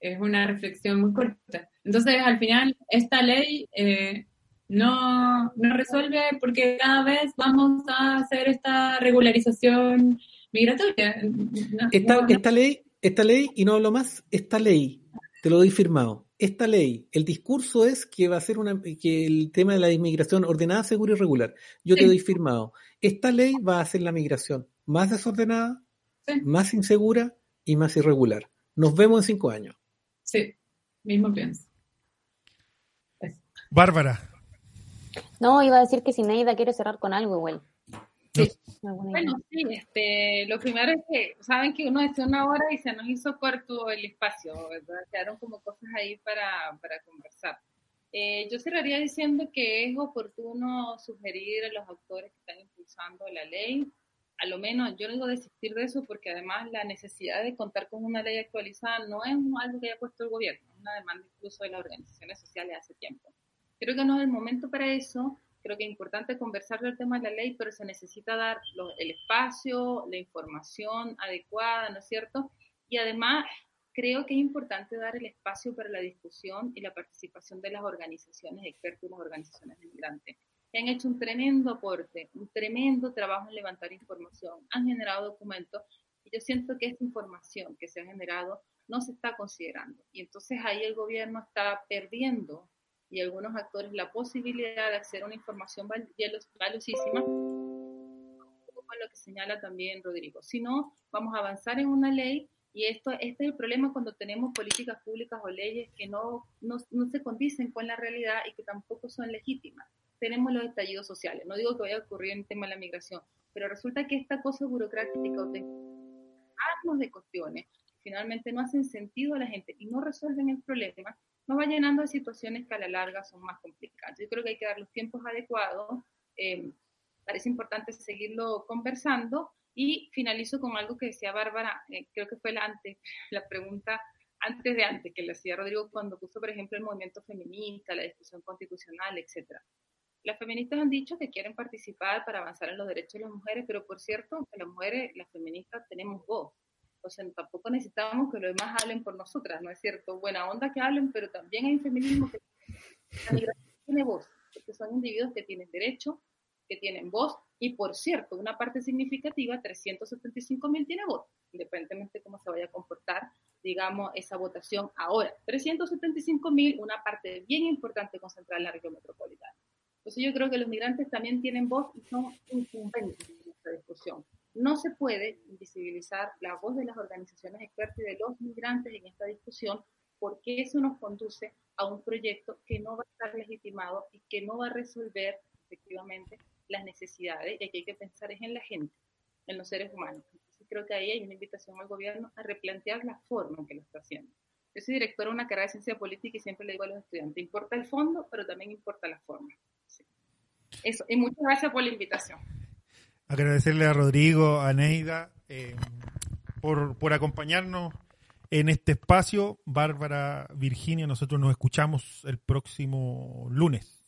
es una reflexión muy corta. Entonces, al final, esta ley eh, no, no resuelve porque cada vez vamos a hacer esta regularización migratoria. No- Esta, no- no- esta ley, esta ley, y no hablo más, esta ley, te lo doy firmado. Esta ley, el discurso es que va a ser una, que el tema de la inmigración ordenada, segura y regular. Yo te doy firmado. Esta ley va a hacer la migración más desordenada, Sí. más insegura y más irregular. Nos vemos en cinco años. Sí, mismo pienso. Bárbara. No, iba a decir que si Neida quiere cerrar con algo igual. Sí. Bueno, sí, este, lo primero es que saben que uno decía una hora y se nos hizo corto el espacio, ¿verdad? Quedaron como cosas ahí para, para conversar. Eh, yo cerraría diciendo que es oportuno sugerir a los actores que están impulsando la ley, a lo menos yo no digo desistir de eso porque además la necesidad de contar con una ley actualizada no es algo que haya puesto el gobierno, es una demanda incluso de las organizaciones sociales hace tiempo. Creo que no es el momento para eso, creo que es importante conversar del tema de la ley, pero se necesita dar el espacio, la información adecuada, ¿no es cierto? Y además creo que es importante dar el espacio para la discusión y la participación de las organizaciones expertas y las organizaciones de migrantes, que han hecho un tremendo aporte, un tremendo trabajo en levantar información, han generado documentos y yo siento que esta información que se ha generado no se está considerando. Y entonces ahí el gobierno está perdiendo y algunos actores la posibilidad de a una información valiosísima, con lo que señala también Rodrigo. Si no, vamos a avanzar en una ley y esto, este es el problema cuando tenemos políticas públicas o leyes que no, no, no se condicen con la realidad y que tampoco son legítimas. Tenemos los estallidos sociales. No digo que vaya a ocurrir en el tema de la migración, pero resulta que esta cosa burocrática o de de cuestiones finalmente no hacen sentido a la gente y no resuelven el problema, nos va llenando de situaciones que a la larga son más complicadas. Yo creo que hay que dar los tiempos adecuados. eh, parece importante seguirlo conversando y finalizo con algo que decía Bárbara, eh, creo que fue la, antes, la pregunta antes de antes que le hacía Rodrigo cuando puso, por ejemplo, el movimiento feminista, la discusión constitucional, etcétera. Las feministas han dicho que quieren participar para avanzar en los derechos de las mujeres, pero por cierto, las mujeres, las feministas, tenemos voz. O sea, tampoco necesitamos que los demás hablen por nosotras, ¿no es cierto? Buena onda que hablen, pero también hay feminismo que tiene voz, porque son individuos que tienen derecho, que tienen voz, y por cierto, una parte significativa, 375 mil tiene voz, independientemente de cómo se vaya a comportar, digamos, esa votación ahora. 375 mil, una parte bien importante concentrada en la región metropolitana. Entonces yo creo que los migrantes también tienen voz y son incumbentes en esta discusión. No se puede invisibilizar la voz de las organizaciones expertas y de los migrantes en esta discusión porque eso nos conduce a un proyecto que no va a estar legitimado y que no va a resolver efectivamente las necesidades y aquí hay que pensar es en la gente, en los seres humanos. Entonces creo que ahí hay una invitación al gobierno a replantear la forma en que lo está haciendo. Yo soy directora de una carrera de ciencia política y siempre le digo a los estudiantes, importa el fondo, pero también importa la forma. Eso, y muchas gracias por la invitación. Agradecerle a Rodrigo, a Neida, eh, por, por acompañarnos en este espacio. Bárbara, Virginia, nosotros nos escuchamos el próximo lunes.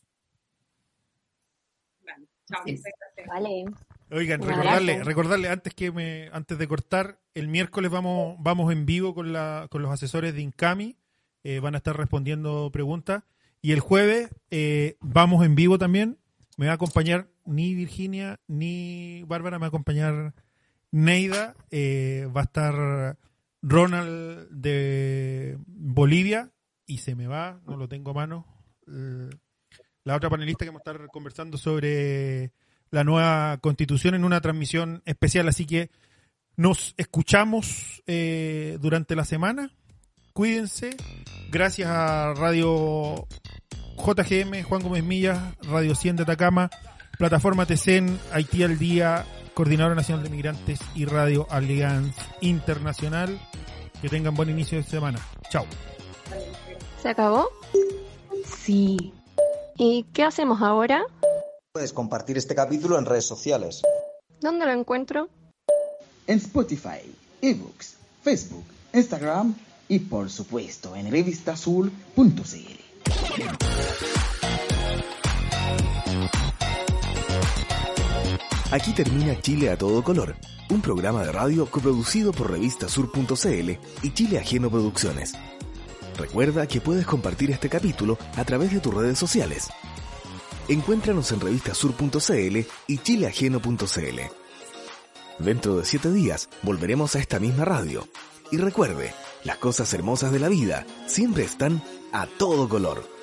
Vale, chao, muchas gracias. Vale. Oigan, Un recordarle, abrazo. recordarle antes que me, antes de cortar, el miércoles vamos, vamos en vivo con la, con los asesores de Incami, eh, van a estar respondiendo preguntas. Y el jueves eh, vamos en vivo también. Me va a acompañar ni Virginia ni Bárbara, me va a acompañar Neida. eh, va a estar Ronald de Bolivia y se me va, no lo tengo a mano. eh, la otra panelista que vamos a estar conversando sobre la nueva constitución en una transmisión especial. Así que nos escuchamos eh, durante la semana. Cuídense. Gracias a Radio JGM, Juan Gómez Millas, Radio 100 de Atacama, Plataforma TECEN, Haití al Día, Coordinadora Nacional de Migrantes y Radio Allianz Internacional. Que tengan buen inicio de semana. Chao. ¿Se acabó? Sí. ¿Y qué hacemos ahora? Puedes compartir este capítulo en redes sociales. ¿Dónde lo encuentro? En Spotify, eBooks, Facebook, Instagram y por supuesto en revistasul.cl. Aquí termina Chile a todo color, un programa de radio coproducido por revistasur.cl y Chile Ajeno Producciones. Recuerda que puedes compartir este capítulo a través de tus redes sociales. Encuéntranos en revistasur.cl y chileajeno.cl. Dentro de siete días volveremos a esta misma radio. Y recuerde, las cosas hermosas de la vida siempre están a todo color.